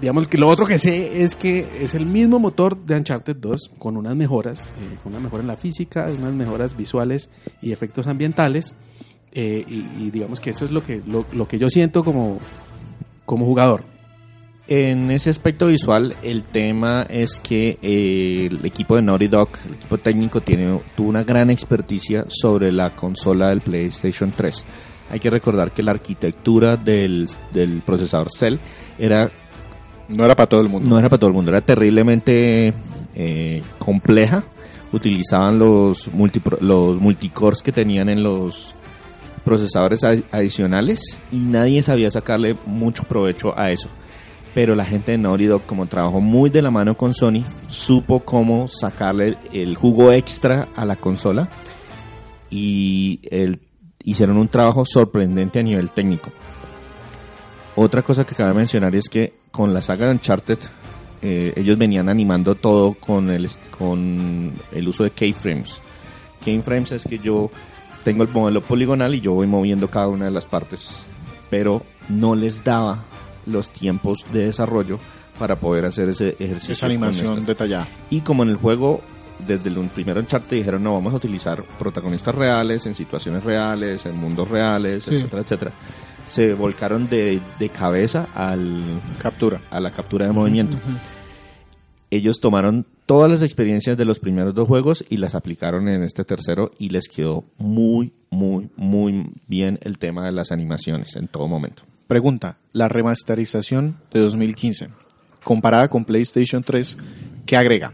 digamos que lo otro que sé es que es el mismo motor de Uncharted 2 con unas mejoras, eh, una mejora en la física, unas mejoras visuales y efectos ambientales. Eh, y, y digamos que eso es lo que, lo, lo que yo siento como, como jugador. En ese aspecto visual, el tema es que eh, el equipo de Naughty Dog, el equipo técnico, tiene, tuvo una gran experticia sobre la consola del PlayStation 3. Hay que recordar que la arquitectura del, del procesador Cell era No era para todo el mundo. no era para todo el mundo, era terriblemente eh, compleja. Utilizaban los, multipro- los multicores que tenían en los procesadores adi- adicionales y nadie sabía sacarle mucho provecho a eso. Pero la gente de Naughty Dog, como trabajó muy de la mano con Sony, supo cómo sacarle el jugo extra a la consola y el- hicieron un trabajo sorprendente a nivel técnico. Otra cosa que cabe mencionar es que con la saga de Uncharted, eh, ellos venían animando todo con el, con el uso de keyframes. Keyframes es que yo tengo el modelo poligonal y yo voy moviendo cada una de las partes, pero no les daba los tiempos de desarrollo para poder hacer ese ejercicio. Esa animación detallada. Y como en el juego, desde el primer Uncharted dijeron, no, vamos a utilizar protagonistas reales, en situaciones reales, en mundos reales, Sí. etcétera, etcétera. Se volcaron de, de cabeza al, Captura. a la captura de movimiento. Ellos tomaron todas las experiencias de los primeros dos juegos y las aplicaron en este tercero y les quedó muy, muy, muy bien el tema de las animaciones en todo momento. Pregunta, la remasterización de 2015, comparada con PlayStation 3, ¿qué agrega?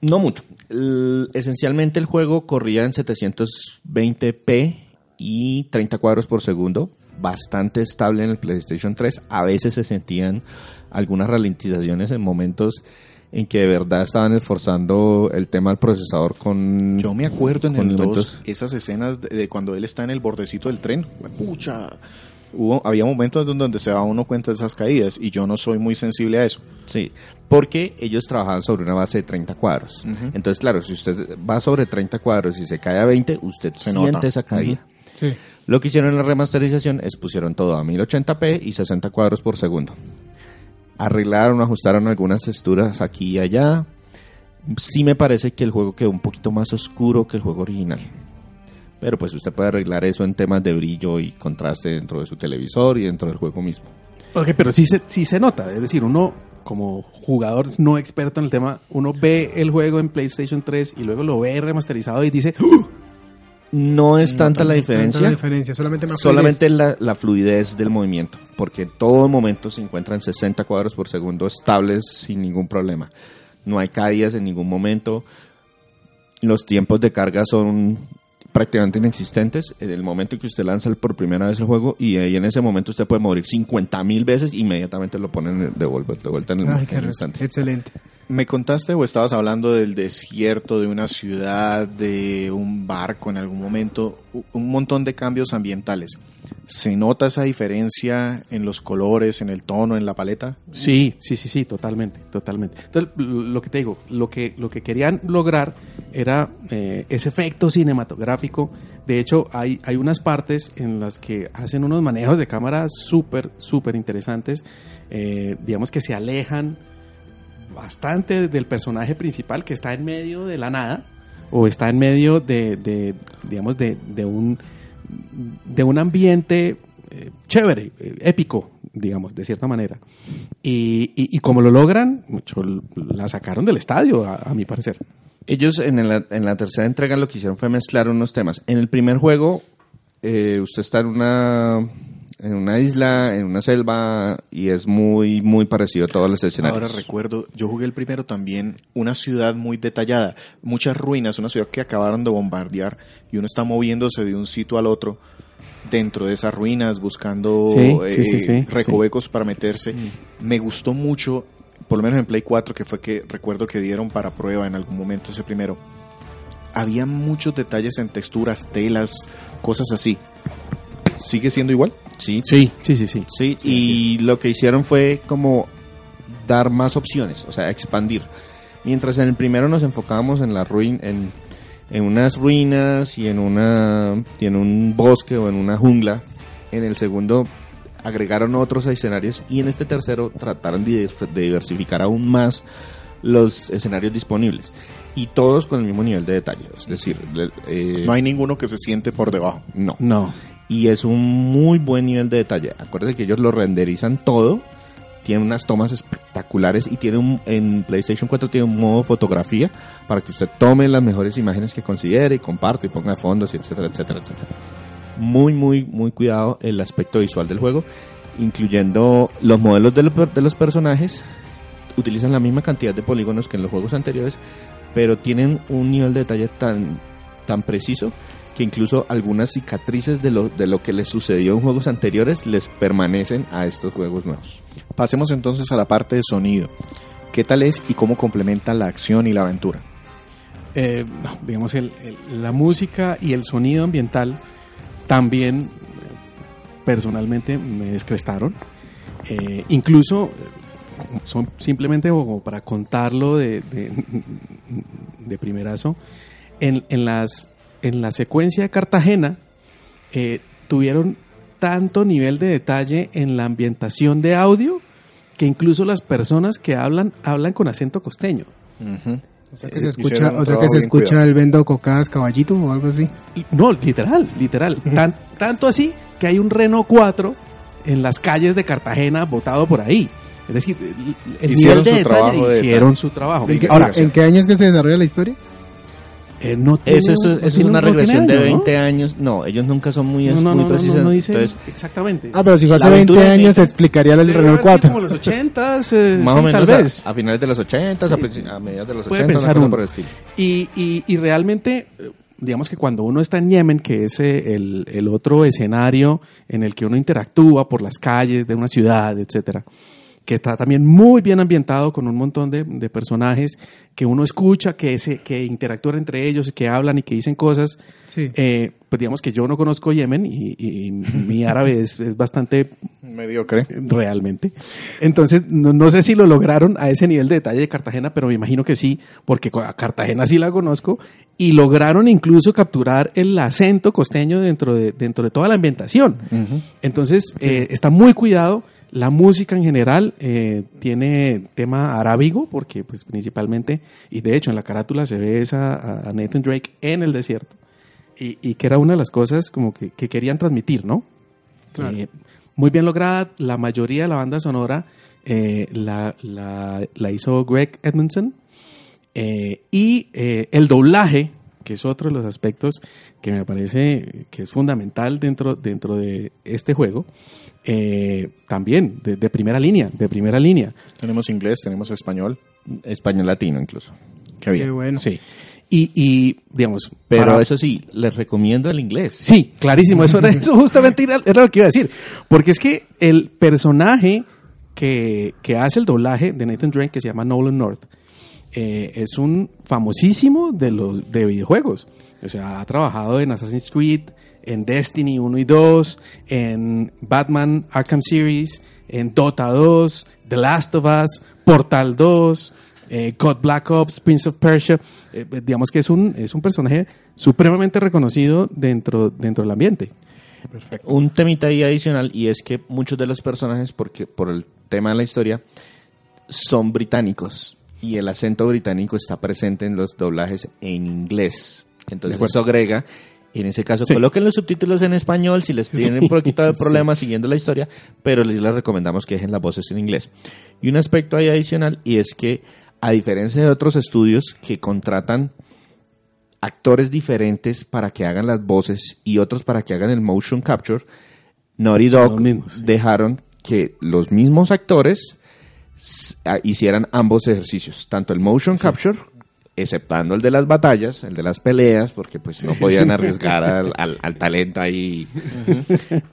No mucho. El- esencialmente el juego corría en 720p y 30 cuadros por segundo, bastante estable en el PlayStation 3. A veces se sentían algunas ralentizaciones en momentos en que de verdad estaban esforzando el tema del procesador con... Yo me acuerdo en el 2 elementos- esas escenas de, de cuando él está en el bordecito del tren. Pucha. Hubo, había momentos en donde se daba uno cuenta de esas caídas y yo no soy muy sensible a eso. Sí, porque ellos trabajaban sobre una base de 30 cuadros. Entonces, claro, si usted va sobre 30 cuadros y se cae a 20, usted Se siente nota. esa caída. Sí. Lo que hicieron en la remasterización es pusieron todo a 1080p y 60 cuadros por segundo. Arreglaron, ajustaron algunas texturas aquí y allá. Sí me parece que el juego quedó un poquito más oscuro que el juego original. Pero pues usted puede arreglar eso en temas de brillo y contraste dentro de su televisor y dentro del juego mismo. Ok, pero sí se, sí se nota. Es decir, uno como jugador no experto en el tema, uno ve el juego en PlayStation 3 y luego lo ve remasterizado y dice, ¡Uh! No es tanta la Tanta diferencia. la diferencia, solamente más Solamente la, la fluidez del movimiento, porque en todo momento se encuentra en 60 cuadros por segundo estables sin ningún problema. No hay caídas en ningún momento. Los tiempos de carga son prácticamente inexistentes en el momento en que usted lanza el- por primera vez el juego y ahí en ese momento usted puede morir 50 mil veces inmediatamente lo ponen de vuelta, de vuelta en el, Ay, en qué el instante. Excelente. ¿Me contaste o estabas hablando del desierto, de una ciudad, de un barco en algún momento? Un montón de cambios ambientales. ¿Se nota esa diferencia en los colores, en el tono, en la paleta? Sí, sí, sí, sí, totalmente, totalmente. Entonces, lo que te digo, lo que, lo que querían lograr era eh, ese efecto cinematográfico. De hecho, hay, hay unas partes en las que hacen unos manejos de cámara súper, súper interesantes. Eh, digamos que se alejan bastante del personaje principal que está en medio de la nada o está en medio de, de, digamos, de, de un de un ambiente eh, chévere, épico, digamos, de cierta manera. Y, y, como lo logran, mucho la sacaron del estadio, a, a mi parecer. Ellos en la, en la tercera entrega lo que hicieron fue mezclar unos temas. En el primer juego, eh, usted está en una, en una isla, en una selva, y es muy, muy parecido a todos los escenarios. Ahora recuerdo, yo jugué el primero también, una ciudad muy detallada, muchas ruinas, una ciudad que acabaron de bombardear y uno está moviéndose de un sitio al otro dentro de esas ruinas buscando Sí, eh, sí, sí, sí, recovecos para meterse. Me gustó mucho, por lo menos en Play 4, que fue que recuerdo que dieron para prueba en algún momento ese primero. Había muchos detalles en texturas, telas, cosas así. ¿Sigue siendo igual? Sí, Sí, sí, sí, sí. Sí, y lo que hicieron fue como dar más opciones, o sea, expandir. Mientras en el primero nos enfocábamos en la ruin, en, en unas ruinas y en una y en un bosque o en una jungla, en el segundo agregaron otros escenarios y en este tercero trataron de, de diversificar aún más los escenarios disponibles y todos con el mismo nivel de detalle, es decir, eh, No hay ninguno que se siente por debajo. no No. Y es un muy buen nivel de detalle. Acuérdense que ellos lo renderizan todo, tiene unas tomas espectaculares y tiene un, en PlayStation 4 tiene un modo fotografía para que usted tome las mejores imágenes que considere y comparte y ponga fondos, y etcétera, etcétera, etcétera. muy, muy, muy cuidado el aspecto visual del juego, incluyendo los modelos de, los- de los personajes. Utilizan la misma cantidad de polígonos que en los juegos anteriores, pero tienen un nivel de detalle tan, tan preciso que incluso algunas cicatrices de lo, de lo que les sucedió en juegos anteriores les permanecen a estos juegos nuevos. Pasemos entonces a la parte de sonido. ¿Qué tal es y cómo complementa la acción y la aventura? eh, no, digamos, el- el- la música y el sonido ambiental también eh, personalmente me descrestaron. Eh, incluso son simplemente como para contarlo de, de, [LAUGHS] de primerazo, en, en, las, en la secuencia de Cartagena eh, tuvieron tanto nivel de detalle en la ambientación de audio que incluso las personas que hablan hablan con acento costeño. O sea que Eh, se escucha, o sea que se escucha el vendo cocadas caballito o algo así. No, literal, literal. Tan- tanto así que hay un Renault 4 en las calles de Cartagena botado por ahí. Es decir, el, Hicieron nivel de su detalle trabajo de hicieron su trabajo. ¿En qué, Ahora, ¿En qué años que se desarrolla la historia? Eh, no tiene- Eso, es- no eso es una regresión de año, ¿no? 20 años. No, ellos nunca son muy, No, no, muy precisos. no, no dice Entonces, exactamente. Ah, pero si fue hace La 20 aventura años se explicaría el Renault haber sido 4. como los 80 eh, más sí, o menos tal a- vez. A, finales de los 80, Sí. a, a mediados de los Puede 80, una pensar por el estilo. Y, y, y realmente, eh, digamos que cuando uno está en Yemen, que es eh, el, el otro escenario en el que uno interactúa por las calles de una ciudad, etcétera, que está también muy bien ambientado con un montón de, de personajes que uno escucha, que, se, que interactúan entre ellos, que hablan y que dicen cosas. Sí. Eh, pues digamos que yo no conozco Yemen y, y mi [LAUGHS] árabe es, es bastante Mediocre. realmente. Entonces, no, no sé si lo lograron a ese nivel de detalle de Cartagena, pero me imagino que sí, porque a Cartagena sí la conozco, y lograron incluso capturar el acento costeño dentro de, dentro de toda la ambientación. Entonces, eh, está muy cuidado. La música en general eh, tiene tema arábigo, porque pues principalmente, y de hecho en la carátula se ve esa, a- a Nathan Drake en el desierto, y, y que era una de las cosas como que, que querían transmitir, ¿no? Claro. Eh, muy bien lograda, la mayoría de la banda sonora eh, la, la- la hizo Greg Edmondson, eh, y eh, el doblaje, que es otro de los aspectos que me parece que es fundamental dentro, dentro de este juego, eh, también de, de primera línea, de primera línea. Tenemos inglés, tenemos español. Español latino incluso. Qué bien. Qué bueno. Sí. Y, y, digamos, Pero para- eso sí, les recomiendo el inglés. Sí, clarísimo. Eso, era, eso justamente era, era lo que iba a decir. Porque es que el personaje que, que hace el doblaje de Nathan Drake, que se llama Nolan North, eh, es un famosísimo de los de videojuegos. O sea, ha trabajado en Assassin's Creed, en Destiny 1 y 2, en Batman Arkham Series, en Dota 2, The Last of Us, Portal 2, eh, God Black Ops, Prince of Persia. Eh, digamos que es un, es un personaje supremamente reconocido dentro, dentro del ambiente. Un temita ahí adicional y es que muchos de los personajes, porque por el tema de la historia, son británicos y el acento británico está presente en los doblajes en inglés. Entonces eso agrega, en ese caso, Sí. coloquen los subtítulos en español si les tienen [LAUGHS] un poquito de sí. problema siguiendo la historia, pero les, les recomendamos que dejen las voces en inglés. Y un aspecto ahí adicional y es que, a diferencia de otros estudios que contratan actores diferentes para que hagan las voces y otros para que hagan el motion capture, Naughty Dog dejaron que los mismos actores s- a- hicieran ambos ejercicios, tanto el motion capture, exceptando el de las batallas, el de las peleas, porque pues no podían arriesgar al, al- al talento ahí.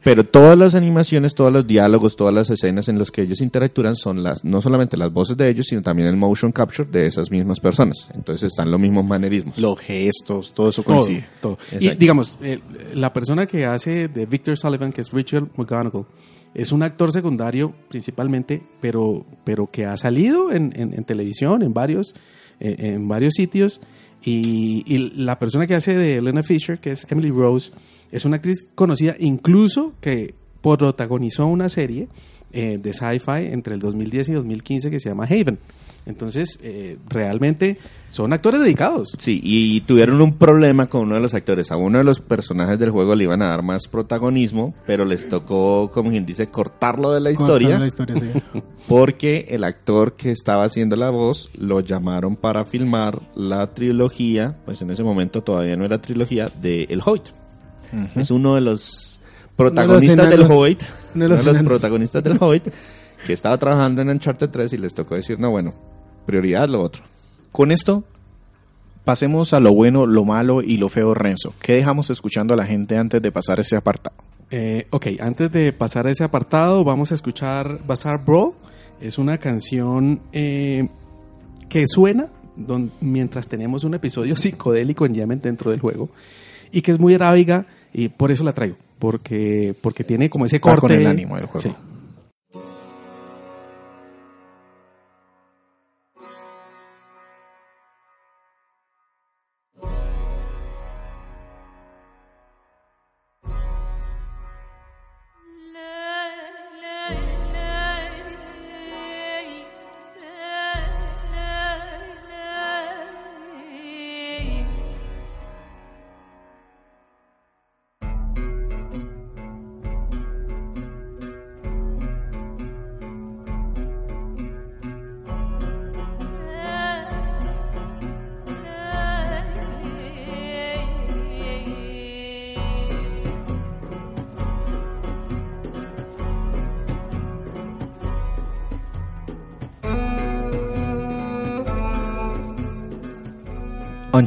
Pero todas las animaciones, todos los diálogos, todas las escenas en las que ellos interactúan son las no solamente las voces de ellos, sino también el motion capture de esas mismas personas. Entonces están los mismos manerismos. Los gestos, todo eso Todo, coincide. todo. Y Exacto. digamos, eh, la persona que hace de Victor Sullivan, que es Richard McGonagall, es un actor secundario principalmente, pero, pero que ha salido en, en- en televisión, en varios, eh, en varios sitios. Y, y la persona que hace de Elena Fisher, que es Emily Rose, es una actriz conocida incluso que protagonizó una serie eh, de sci-fi entre el 2010 y 2015 que se llama Haven. Entonces, eh, realmente son actores dedicados. Sí, y tuvieron un problema con uno de los actores. A uno de los personajes del juego le iban a dar más protagonismo, pero les tocó, como quien dice, cortarlo de la historia, la historia, sí. [LAUGHS] porque el actor que estaba haciendo la voz lo llamaron para filmar la trilogía, pues en ese momento todavía no era trilogía, de El Hobbit. Ujú. Es uno de los protagonistas del Hobbit. Uno de Uno los de los protagonistas del Hobbit que estaba trabajando en Uncharted 3 y les tocó decir, no, bueno, prioridad lo otro. Con esto, pasemos a lo bueno, lo malo y lo feo, Renzo. ¿Qué dejamos escuchando a la gente antes de pasar ese apartado? Eh, ok, antes de pasar a ese apartado, vamos a escuchar Bazaar Brawl. Es una canción eh, que suena don- mientras tenemos un episodio [LAUGHS] psicodélico en Yemen dentro del juego y que es muy arábiga y por eso la traigo, porque, porque tiene como ese Va corte. con el ánimo del juego. Sí.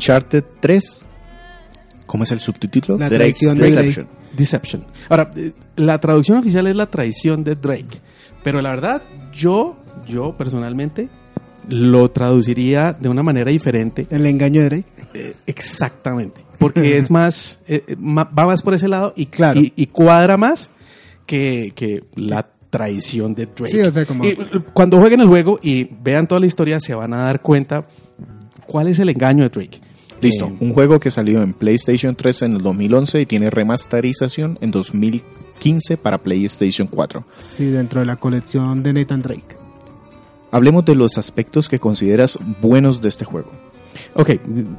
Uncharted 3. ¿Cómo es el subtítulo? La traición de Drake. Deception. Deception. Ahora, eh, la traducción oficial es la traición de Drake, pero la verdad, yo, yo personalmente lo traduciría de una manera diferente. El engaño de Drake. Eh, exactamente, porque es [LAUGHS] más, eh, eh, ma- va más por ese lado y, Claro. y, y cuadra más que, que la traición de Drake. Sí, o sea, como- Y, cuando jueguen el juego y vean toda la historia, se van a dar cuenta cuál es el engaño de Drake. Listo, Eh, un juego que salió en PlayStation 3 en el 2011 y tiene remasterización en 2015 para PlayStation 4. Sí, dentro de la colección de Nathan Drake. Hablemos de los aspectos que consideras buenos de este juego. Ok,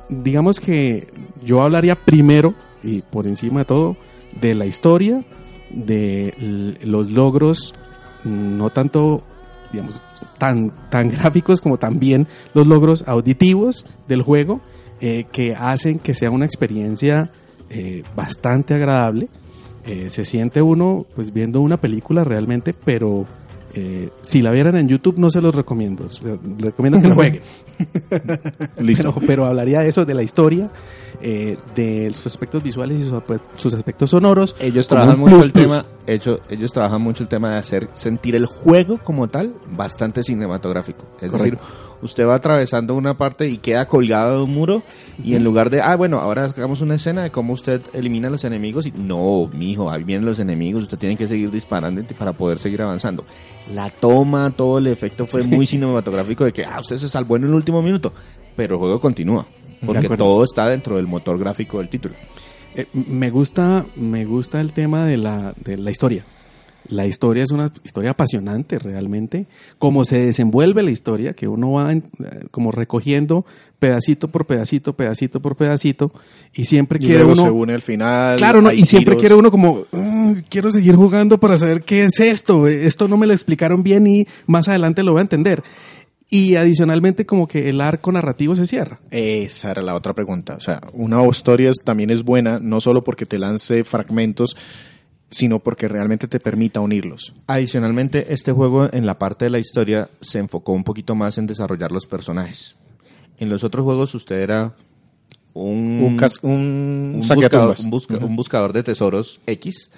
digamos que yo hablaría primero y por encima de todo de la historia, de los logros, no tanto, digamos, tan, tan [LAUGHS] gráficos como también los logros auditivos del juego, eh, que hacen que sea una experiencia eh, bastante agradable. Eh, se siente uno pues viendo una película realmente, pero eh, si la vieran en YouTube no se los recomiendo. Le- le recomiendo que la jueguen. [LAUGHS] Listo. Pero, pero hablaría de eso, de la historia, eh, de sus aspectos visuales y sus, sus aspectos sonoros. Ellos trabajan mucho plus, el plus. tema, hecho, ellos trabajan mucho el tema de hacer sentir el juego como tal bastante cinematográfico. Es decir, usted va atravesando una parte y queda colgado de un muro y en lugar de, ah, bueno, ahora hagamos una escena de cómo usted elimina a los enemigos y no, mijo, ahí vienen los enemigos, usted tiene que seguir disparando para poder seguir avanzando. La toma, todo el efecto fue muy cinematográfico de que, ah, usted se salvó en el último minuto, pero el juego continúa. Porque todo está dentro del motor gráfico del título. Eh, me gusta, me gusta el tema de la, de la historia. La historia es una historia apasionante realmente. Cómo se desenvuelve la historia, que uno va en- eh, como recogiendo pedacito por pedacito, pedacito por pedacito, y siempre Y quiere luego uno. se une al final. Claro, ¿no? y siempre quiere uno como, "Ah, quiero seguir jugando para saber qué es esto. Esto no me lo explicaron bien y más adelante lo voy a entender. Y adicionalmente como que el arco narrativo se cierra. Esa era la otra pregunta. O sea, una historia también es buena, no solo porque te lance fragmentos, sino porque realmente te permita unirlos. Adicionalmente, este juego en la parte de la historia se enfocó un poquito más en desarrollar los personajes. En los otros juegos usted era un, Un, cas- un, buscador, un buscador de tesoros X.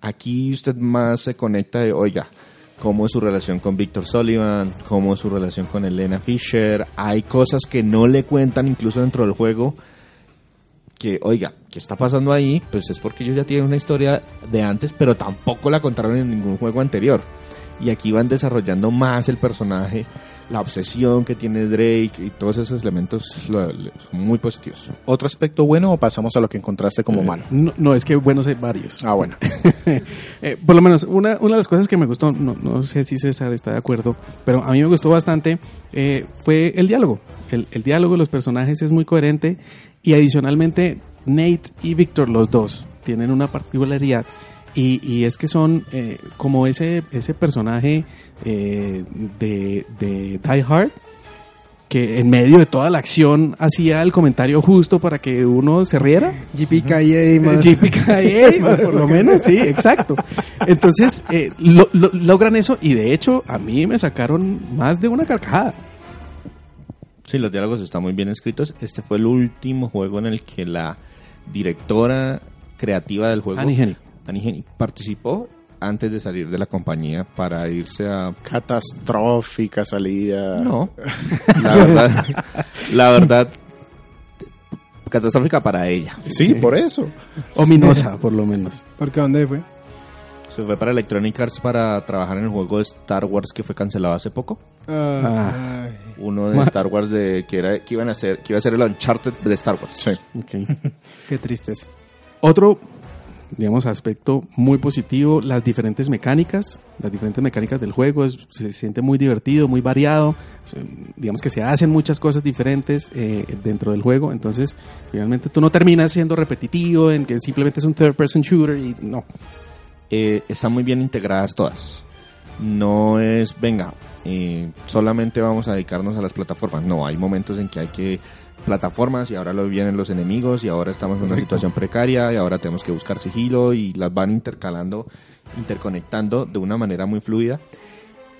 Aquí usted más se conecta de, oiga, cómo es su relación con Victor Sullivan, cómo es su relación con Elena Fisher. Hay cosas que no le cuentan incluso dentro del juego que, oiga, ¿qué está pasando ahí? Pues es porque ellos ya tienen una historia de antes, pero tampoco la contaron en ningún juego anterior. Y aquí van desarrollando más el personaje, la obsesión que tiene Drake y todos esos elementos son muy positivos. ¿Otro aspecto bueno o pasamos a lo que encontraste como malo? No, no, es que buenos hay varios. Ah, bueno. [LAUGHS] Eh, por lo menos, una, una de las cosas que me gustó, no, no sé si César está de acuerdo, pero a mí me gustó bastante, eh, fue el diálogo. El, el diálogo de los personajes es muy coherente y adicionalmente Nate y Victor, los dos, tienen una particularidad y, y es que son eh, como ese, ese personaje eh, de, de Die Hard que en medio de toda la acción hacía el comentario justo para que uno se riera. GPKA, más- GPKA, [LAUGHS] por lo menos, sí, exacto. Entonces, eh, lo- lo- logran eso y de hecho a mí me sacaron más de una carcajada. Sí, los diálogos están muy bien escritos. Este fue el último juego en el que la directora creativa del juego, Annie Hennig. Annie Hennig, participó antes de salir de la compañía para irse a... Catastrófica salida. No, [LAUGHS] la verdad, la verdad, catastrófica para ella. Sí, por eso. [LAUGHS] Ominosa, por lo menos. Porque ¿dónde fue? Se fue para Electronic Arts para trabajar en el juego de Star Wars que fue cancelado hace poco. Ah, ay. Uno de Star Wars de que era que iban a hacer, que iba a ser el Uncharted de Star Wars. Sí. Ok. [LAUGHS] qué tristeza. Otro, digamos, aspecto muy positivo, las diferentes mecánicas, las diferentes mecánicas del juego, se siente muy divertido, muy variado, se- digamos que se hacen muchas cosas diferentes eh, dentro del juego, entonces finalmente tú no terminas siendo repetitivo en que simplemente es un third person shooter y no. eh, están muy bien integradas todas. No es, venga, eh, solamente vamos a dedicarnos a las plataformas. No, hay momentos en que hay que plataformas y ahora lo vienen los enemigos y ahora estamos en una situación precaria y ahora tenemos que buscar sigilo y las van intercalando, interconectando de una manera muy fluida.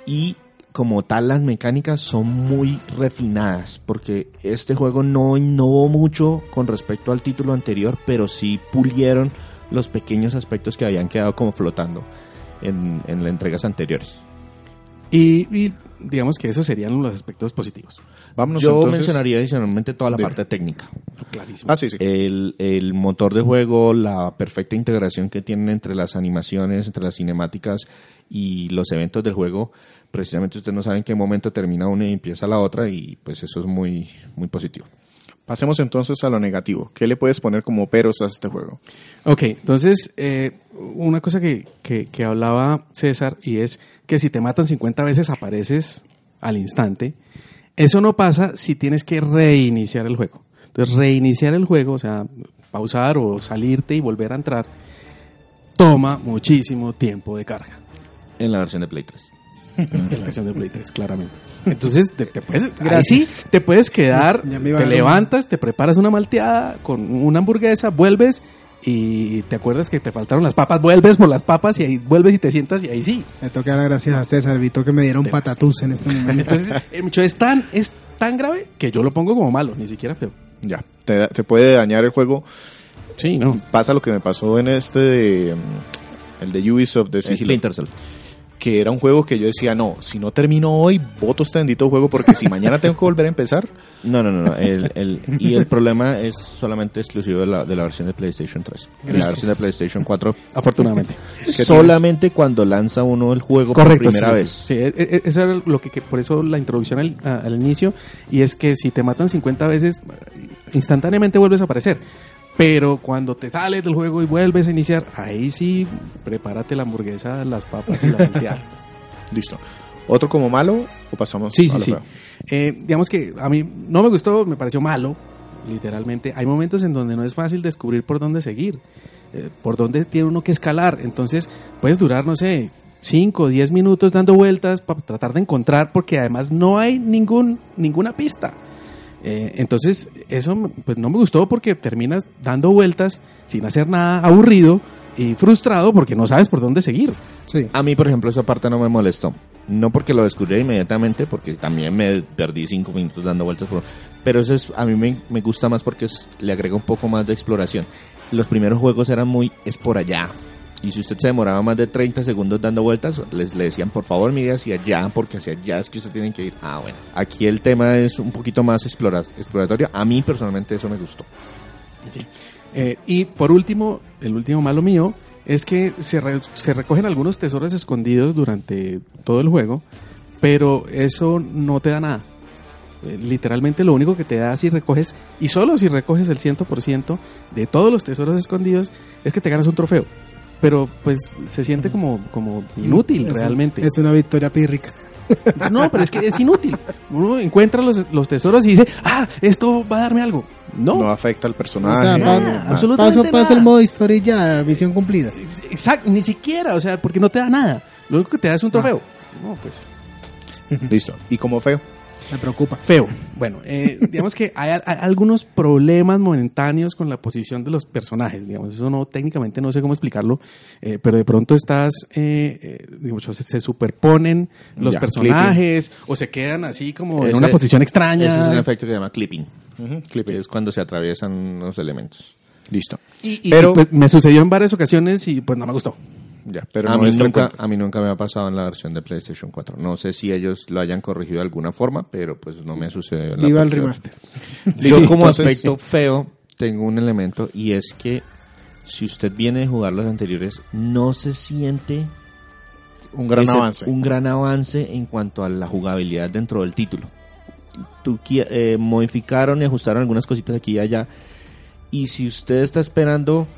Y como tal las mecánicas son muy refinadas porque este juego no innovó mucho con respecto al título anterior, pero sí pulieron los pequeños aspectos que habían quedado como flotando en, en las entregas anteriores. Y, y digamos que esos serían los aspectos positivos. Vámonos Yo entonces. mencionaría adicionalmente toda la Dime. parte técnica. Clarísimo. Ah, sí, sí. El, el motor de juego, la perfecta integración que tienen entre las animaciones, entre las cinemáticas y los eventos del juego. Precisamente ustedes no saben en qué momento termina una y empieza la otra y pues eso es muy, muy positivo. Pasemos entonces a lo negativo. ¿Qué le puedes poner como peros a este juego? Ok, entonces, eh, una cosa que, que- que hablaba César y es que si te matan 50 veces apareces al instante. Eso no pasa si tienes que reiniciar el juego. Entonces, reiniciar el juego, o sea, pausar o salirte y volver a entrar, toma muchísimo tiempo de carga. En la versión de Play 3. [LAUGHS] En la versión de Play 3, claramente. Entonces, te, te puedes, ahí Gracias. sí, te puedes quedar, Ya me iba te levantas, te preparas una malteada con una hamburguesa, vuelves y te acuerdas que te faltaron las papas, vuelves por las papas y ahí vuelves y te sientas y ahí sí. Me toca dar gracias a César, evitó que me diera un patatús en este momento. Entonces, [LAUGHS] eh, mucho es tan, es tan grave que yo lo pongo como malo, ni siquiera feo. Ya. Te, te puede dañar el juego. Sí, no. Pasa lo que me pasó en este de. mm, El de Ubisoft de Sigilo. Splinter Cell. Que era un juego que yo decía, no, si no termino hoy, voto este bendito juego porque si mañana tengo que volver a empezar. [LAUGHS] No, no, no. no. El, el- y el problema es solamente exclusivo de la, de la versión de PlayStation 3. En la versión de PlayStation 4, Afortunadamente. [LAUGHS] solamente cuando lanza uno el juego Correcto. por primera sí, vez. sí, sí. Eh, eh, Eso era lo que, que- por eso la introducción al, a- al inicio, y es que si te matan 50 veces, instantáneamente vuelves a aparecer. Pero cuando te sales del juego y vuelves a iniciar, ahí sí, prepárate la hamburguesa, las papas y la malteada. [LAUGHS] Listo. ¿Otro como malo o pasamos Sí, sí, sí. Eh, digamos que a mí no me gustó, me pareció malo, literalmente. Hay momentos en donde no es fácil descubrir por dónde seguir, eh, por dónde tiene uno que escalar. Entonces, puedes durar, no sé, 5 o 10 minutos dando vueltas para tratar de encontrar, porque además no hay ningún, ninguna pista. Eh, entonces, eso pues no me gustó porque terminas dando vueltas sin hacer nada, aburrido y frustrado porque no sabes por dónde seguir. Sí. A mí, por ejemplo, esa parte no me molestó. No porque lo descubrí inmediatamente, porque también me perdí cinco minutos dando vueltas por... Pero eso es, a mí me, me gusta más porque es- le agrega un poco más de exploración. Los primeros juegos eran muy, es por allá. Y si usted se demoraba más de 30 segundos dando vueltas, les le decían, por favor, mire hacia allá, porque hacia allá es que usted tiene que ir. Ah, bueno. Aquí el tema es un poquito más explora- exploratorio. A mí, personalmente, eso me gustó. Eh, y por último, el último malo mío es que se, re- se recogen algunos tesoros escondidos durante todo el juego, pero eso no te da nada. Eh, literalmente lo único que te da si recoges, y solo si recoges el 100% de todos los tesoros escondidos, es que te ganas un trofeo. Pero pues se siente como, como inútil Es un- realmente. Es una victoria pírrica. [LAUGHS] No, pero es que es inútil. Uno encuentra los, los tesoros y dice, ah, esto va a darme algo. No, No afecta al personaje. O sea, nada. absolutamente Paso, paso nada. el modo historia y ya, misión cumplida. Exacto, ni siquiera, o sea, porque no te da nada. Lo único que te da es un trofeo. No, pues. Listo. ¿Y como feo? Me preocupa. Feo. Bueno, eh, [LAUGHS] digamos que hay, hay algunos problemas momentáneos con la posición de los personajes. Digamos, eso no técnicamente no sé cómo explicarlo, eh, pero de pronto estás, eh, eh, digamos, se, se superponen los Ya, personajes o se quedan así como en una posición extraña. Ese es un efecto que se llama clipping. Clipping. es cuando se atraviesan los elementos. Listo. Y, y, Pero- pues, me sucedió en varias ocasiones y pues no me gustó. Ya, pero a, no mí es nunca, a mí nunca me ha pasado en la versión de PlayStation 4. No sé si ellos lo hayan corregido de alguna forma, pero pues no me sucedió. en la Viva el remaster. [LAUGHS] Yo Sí, como entonces, aspecto feo tengo un elemento y es que si usted viene de jugar los anteriores, no se siente Un gran avance. un gran avance en cuanto a la jugabilidad dentro del título. Tú, eh, modificaron y ajustaron algunas cositas aquí y allá. Y si usted está esperando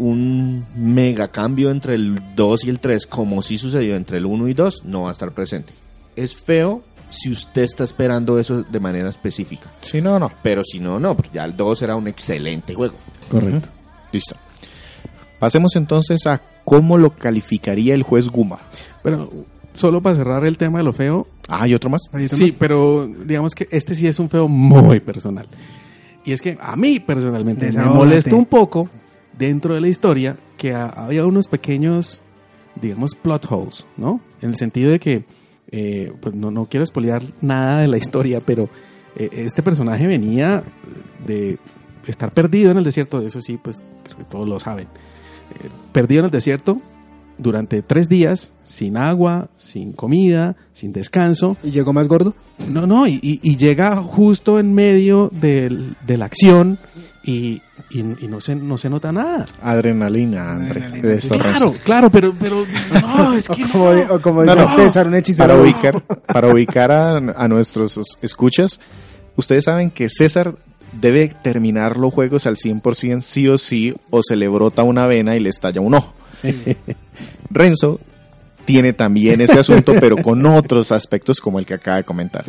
un mega cambio entre el 2 y el 3, como sí sucedió entre el 1 y 2, no va a estar presente. Es feo si usted está esperando eso de manera específica. Sí, no, no. Pero si no, no, pues ya el 2 era un excelente juego. Correcto. Listo. Pasemos entonces a cómo lo calificaría el juez Guma. Pero solo para cerrar el tema de lo feo, Ah, ¿hay otro más? ¿Hay otro Sí, más? pero digamos que este sí es un feo muy personal. Y es que a mí personalmente me molesta un poco dentro de la historia que ha- había unos pequeños, digamos, plot holes, ¿no? En el sentido de que, eh, pues no, no quiero espolear nada de la historia, pero eh, este personaje venía de estar perdido en el desierto, eso sí, pues creo que todos lo saben. Eh, perdido en el desierto durante tres días, sin agua, sin comida, sin descanso, ¿Y llegó más gordo? no, no, y, y- y llega justo en medio del- de la acción y, y- y no, se, no se nota nada. Adrenalina, André. Adrenalina, de sí. Sorrento. Claro, claro, pero, pero no, [LAUGHS] es que O como, no. di- o como dice no. César, un hechicero. Para ubicar, para ubicar a, a nuestros escuchas, ustedes saben que César debe terminar los juegos al 100% sí o sí, o se le brota una vena y le estalla un ojo. [LAUGHS] Renzo tiene también ese asunto, pero con [LAUGHS] otros aspectos como el que acaba de comentar.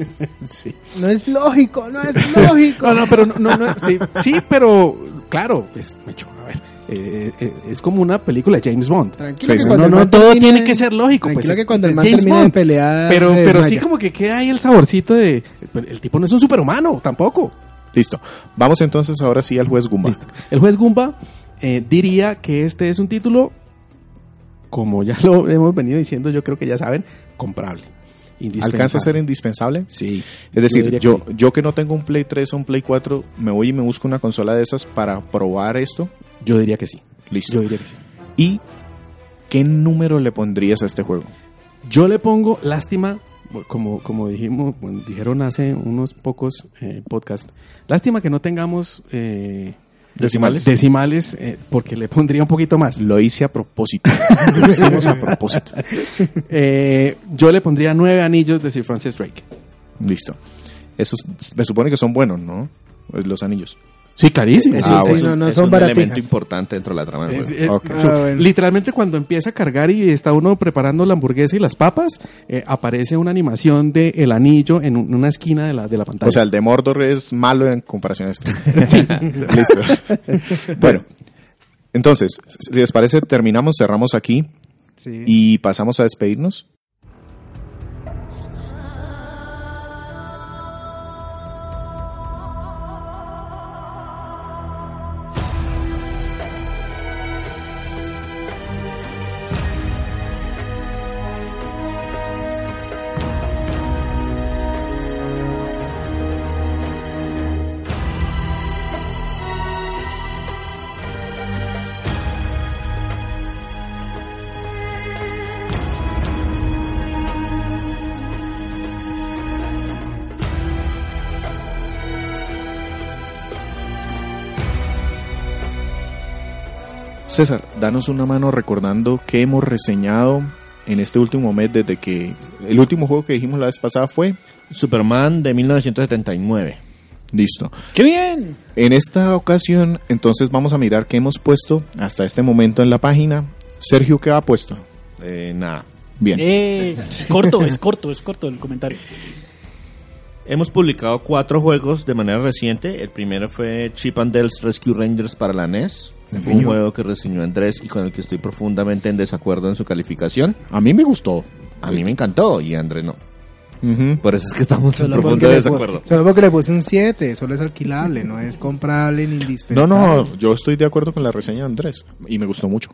No es lógico, no es lógico. No, no, pero no, no, no, sí, sí, pero claro, pues, a ver, eh, eh, es como una película de James Bond. Tranquilo Sí, que sí. cuando No, todo tiene que ser lógico. Pues, que cuando el man James termine de Bond. pelear. Pero, pero sí como que queda ahí el saborcito de... pues, El tipo no es un superhumano, tampoco. Listo. Vamos entonces ahora sí al juez Gumba. Listo. El juez Gumba eh, diría que este es un título, como ya lo [LAUGHS] hemos venido diciendo, yo creo que ya saben, comprable. ¿Alcanza a ser indispensable? Sí. Es decir, que yo, sí. yo que no tengo un Play 3 o un Play 4, me voy y me busco una consola de esas para probar esto. Yo diría que sí. Listo. Yo diría que sí. ¿Y qué número le pondrías a este juego? Yo le pongo lástima, como, como dijimos, bueno, dijeron hace unos pocos eh, podcasts, lástima que no tengamos eh, ¿Decimales? decimales eh, porque le pondría un poquito más. Lo hice a propósito. [LAUGHS] Lo hicimos a propósito. Eh, yo le pondría nueve anillos de Sir Francis Drake. Listo. Esos me supone que son buenos, ¿no? Los anillos. Sí, clarísimo. Sí, Ah, sí, bueno. no, no es son un baratijas. elemento importante dentro de la trama del juego. Ah, bueno. Literalmente cuando empieza a cargar y está uno preparando la hamburguesa y las papas, eh, aparece una animación de el anillo en un- una esquina de la, de la pantalla. O sea, el de Mordor es malo en comparación a este. [LAUGHS] [LAUGHS] Listo. bueno, entonces, si les parece, terminamos, cerramos aquí Sí. y pasamos a despedirnos. César, danos una mano recordando qué hemos reseñado en este último mes desde que el último juego que dijimos la vez pasada fue Superman de 1979. listo. ¡Qué bien! En esta ocasión, entonces vamos a mirar qué hemos puesto hasta este momento en la página. Sergio, ¿qué ha puesto? Eh, nada. Bien. Eh, corto, es corto, es corto el comentario. Hemos publicado cuatro juegos de manera reciente. El primero fue Chip and Dale's Rescue Rangers para la NES. Fue un juego que reseñó Andrés y con el que estoy profundamente en desacuerdo en su calificación. A mí me gustó. A mí me encantó y Andrés no. Por eso es que estamos en profundo desacuerdo. solo porque le puse un 7, solo es alquilable, no es comprable ni No, indispensable. no, yo estoy de acuerdo con la reseña de Andrés y me gustó mucho.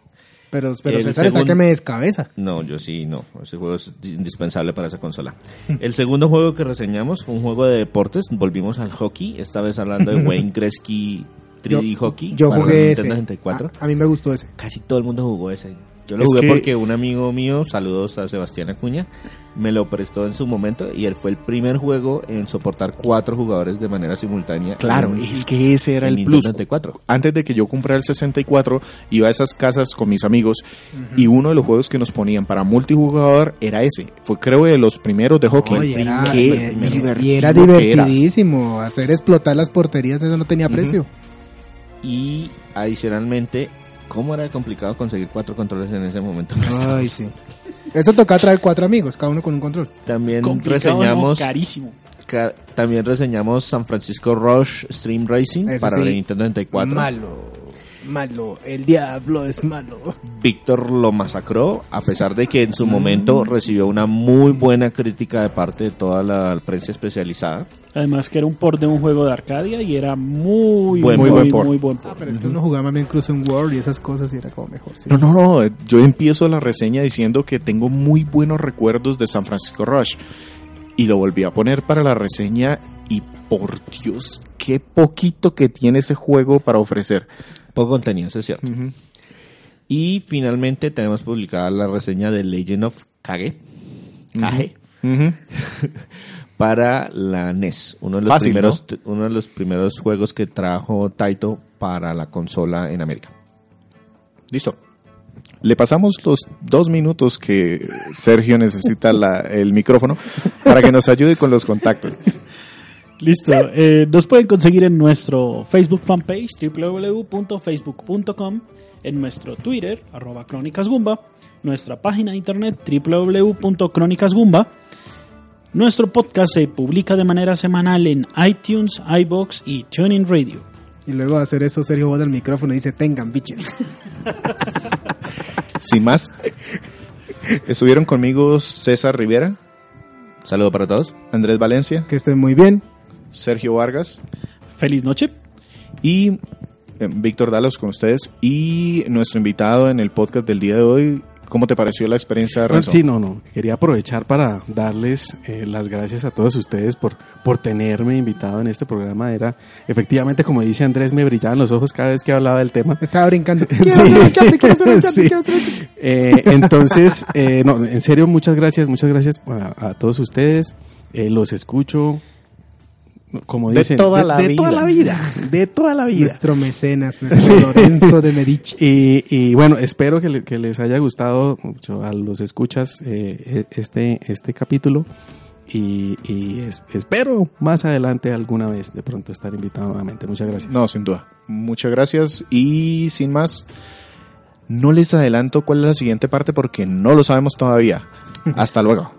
Pero, pero El César está que me descabeza. No, yo sí, no. Ese juego es indispensable para esa consola. [LAUGHS] El segundo juego que reseñamos fue un juego de deportes. Volvimos al hockey, esta vez hablando de [LAUGHS] Wayne Gretzky 3D Yo- Hockey. Yo para jugué ese. Nintendo 64. A, a mí me gustó ese. Casi todo el mundo jugó ese. Yo lo Es jugué que- porque un amigo mío, saludos a Sebastián Acuña, me lo prestó en su momento y él fue el primer juego en soportar cuatro jugadores de manera simultánea. Claro, en- es que ese era el Nintendo plus. 64. Antes de que yo comprara el 64, iba a esas casas con mis amigos y uno de los juegos que nos ponían para multijugador era ese. Fue creo de los primeros de hockey. Oye, era, Qué y- y, divertido y era que era. divertidísimo. Hacer explotar las porterías, eso no tenía precio. Y adicionalmente, ¿cómo era complicado conseguir cuatro controles en ese momento? [LAUGHS] Ay, sí. Eso toca traer cuatro amigos, cada uno con un control. También Complicado, reseñamos no, carísimo. ca- también reseñamos San Francisco Rush Stream Racing Ese para sí. la Nintendo 64. Malo, malo. El diablo es malo. Víctor lo masacró, a pesar de que en Mm. su momento recibió una muy buena crítica de parte de toda la prensa especializada. Además que era un port de un juego de Arcadia y era muy, Buen- muy, muy muy, buen buen port. port. Ah, pero es que uno jugaba Cruise and World y esas cosas y era como mejor. sí. No, no, no. Yo empiezo la reseña diciendo que tengo muy buenos recuerdos de San Francisco Rush. Y lo volví a poner para la reseña y por Dios, qué poquito que tiene ese juego para ofrecer. Poco contenido, eso es cierto. Y finalmente tenemos publicada la reseña de Legend of Kage. Kage. Ujú. [LAUGHS] para la NES, uno de los Fácil, primeros uno de los primeros juegos que trajo Taito para la consola en América. Listo. Le pasamos los dos minutos que Sergio necesita la- el micrófono para que nos ayude con los contactos. Listo. eh, nos pueden conseguir en nuestro Facebook fanpage www.facebook.com, en nuestro Twitter, arroba crónicasgumba, nuestra página de internet www.crónicasgumba. Nuestro podcast se publica de manera semanal en iTunes, iBox y Tuning Radio. Y luego de hacer eso, Sergio bota el micrófono y dice, tengan, biches. [LAUGHS] Sin más, estuvieron conmigo César Rivera, Saludo para todos. Andrés Valencia, Que estén muy bien. Sergio Vargas Feliz noche. y eh, Víctor Dalos con ustedes y nuestro invitado en el podcast del día de hoy. ¿Cómo te pareció la experiencia de Bueno, Renzo? sí, no, no. Quería aprovechar para darles eh, las gracias a todos ustedes por, por tenerme invitado en este programa. Era, efectivamente, como dice Andrés, me brillaban los ojos cada vez que hablaba del tema. Estaba brincando. [LAUGHS] [LAUGHS] Eh, entonces, eh, no, en serio, muchas gracias, muchas gracias a, a todos ustedes. Eh, los escucho, como De dicen, toda la de vida. toda la vida, de toda la vida. Nuestro mecenas, [LAUGHS] nuestro Lorenzo de Medici. Y, y bueno, espero que, le- que les haya gustado mucho a los escuchas eh, este, este capítulo. Y, y es- espero más adelante alguna vez de pronto estar invitado nuevamente. Muchas gracias. No, sin duda. Muchas gracias y sin más, no les adelanto cuál es la siguiente parte porque no lo sabemos todavía. Hasta luego.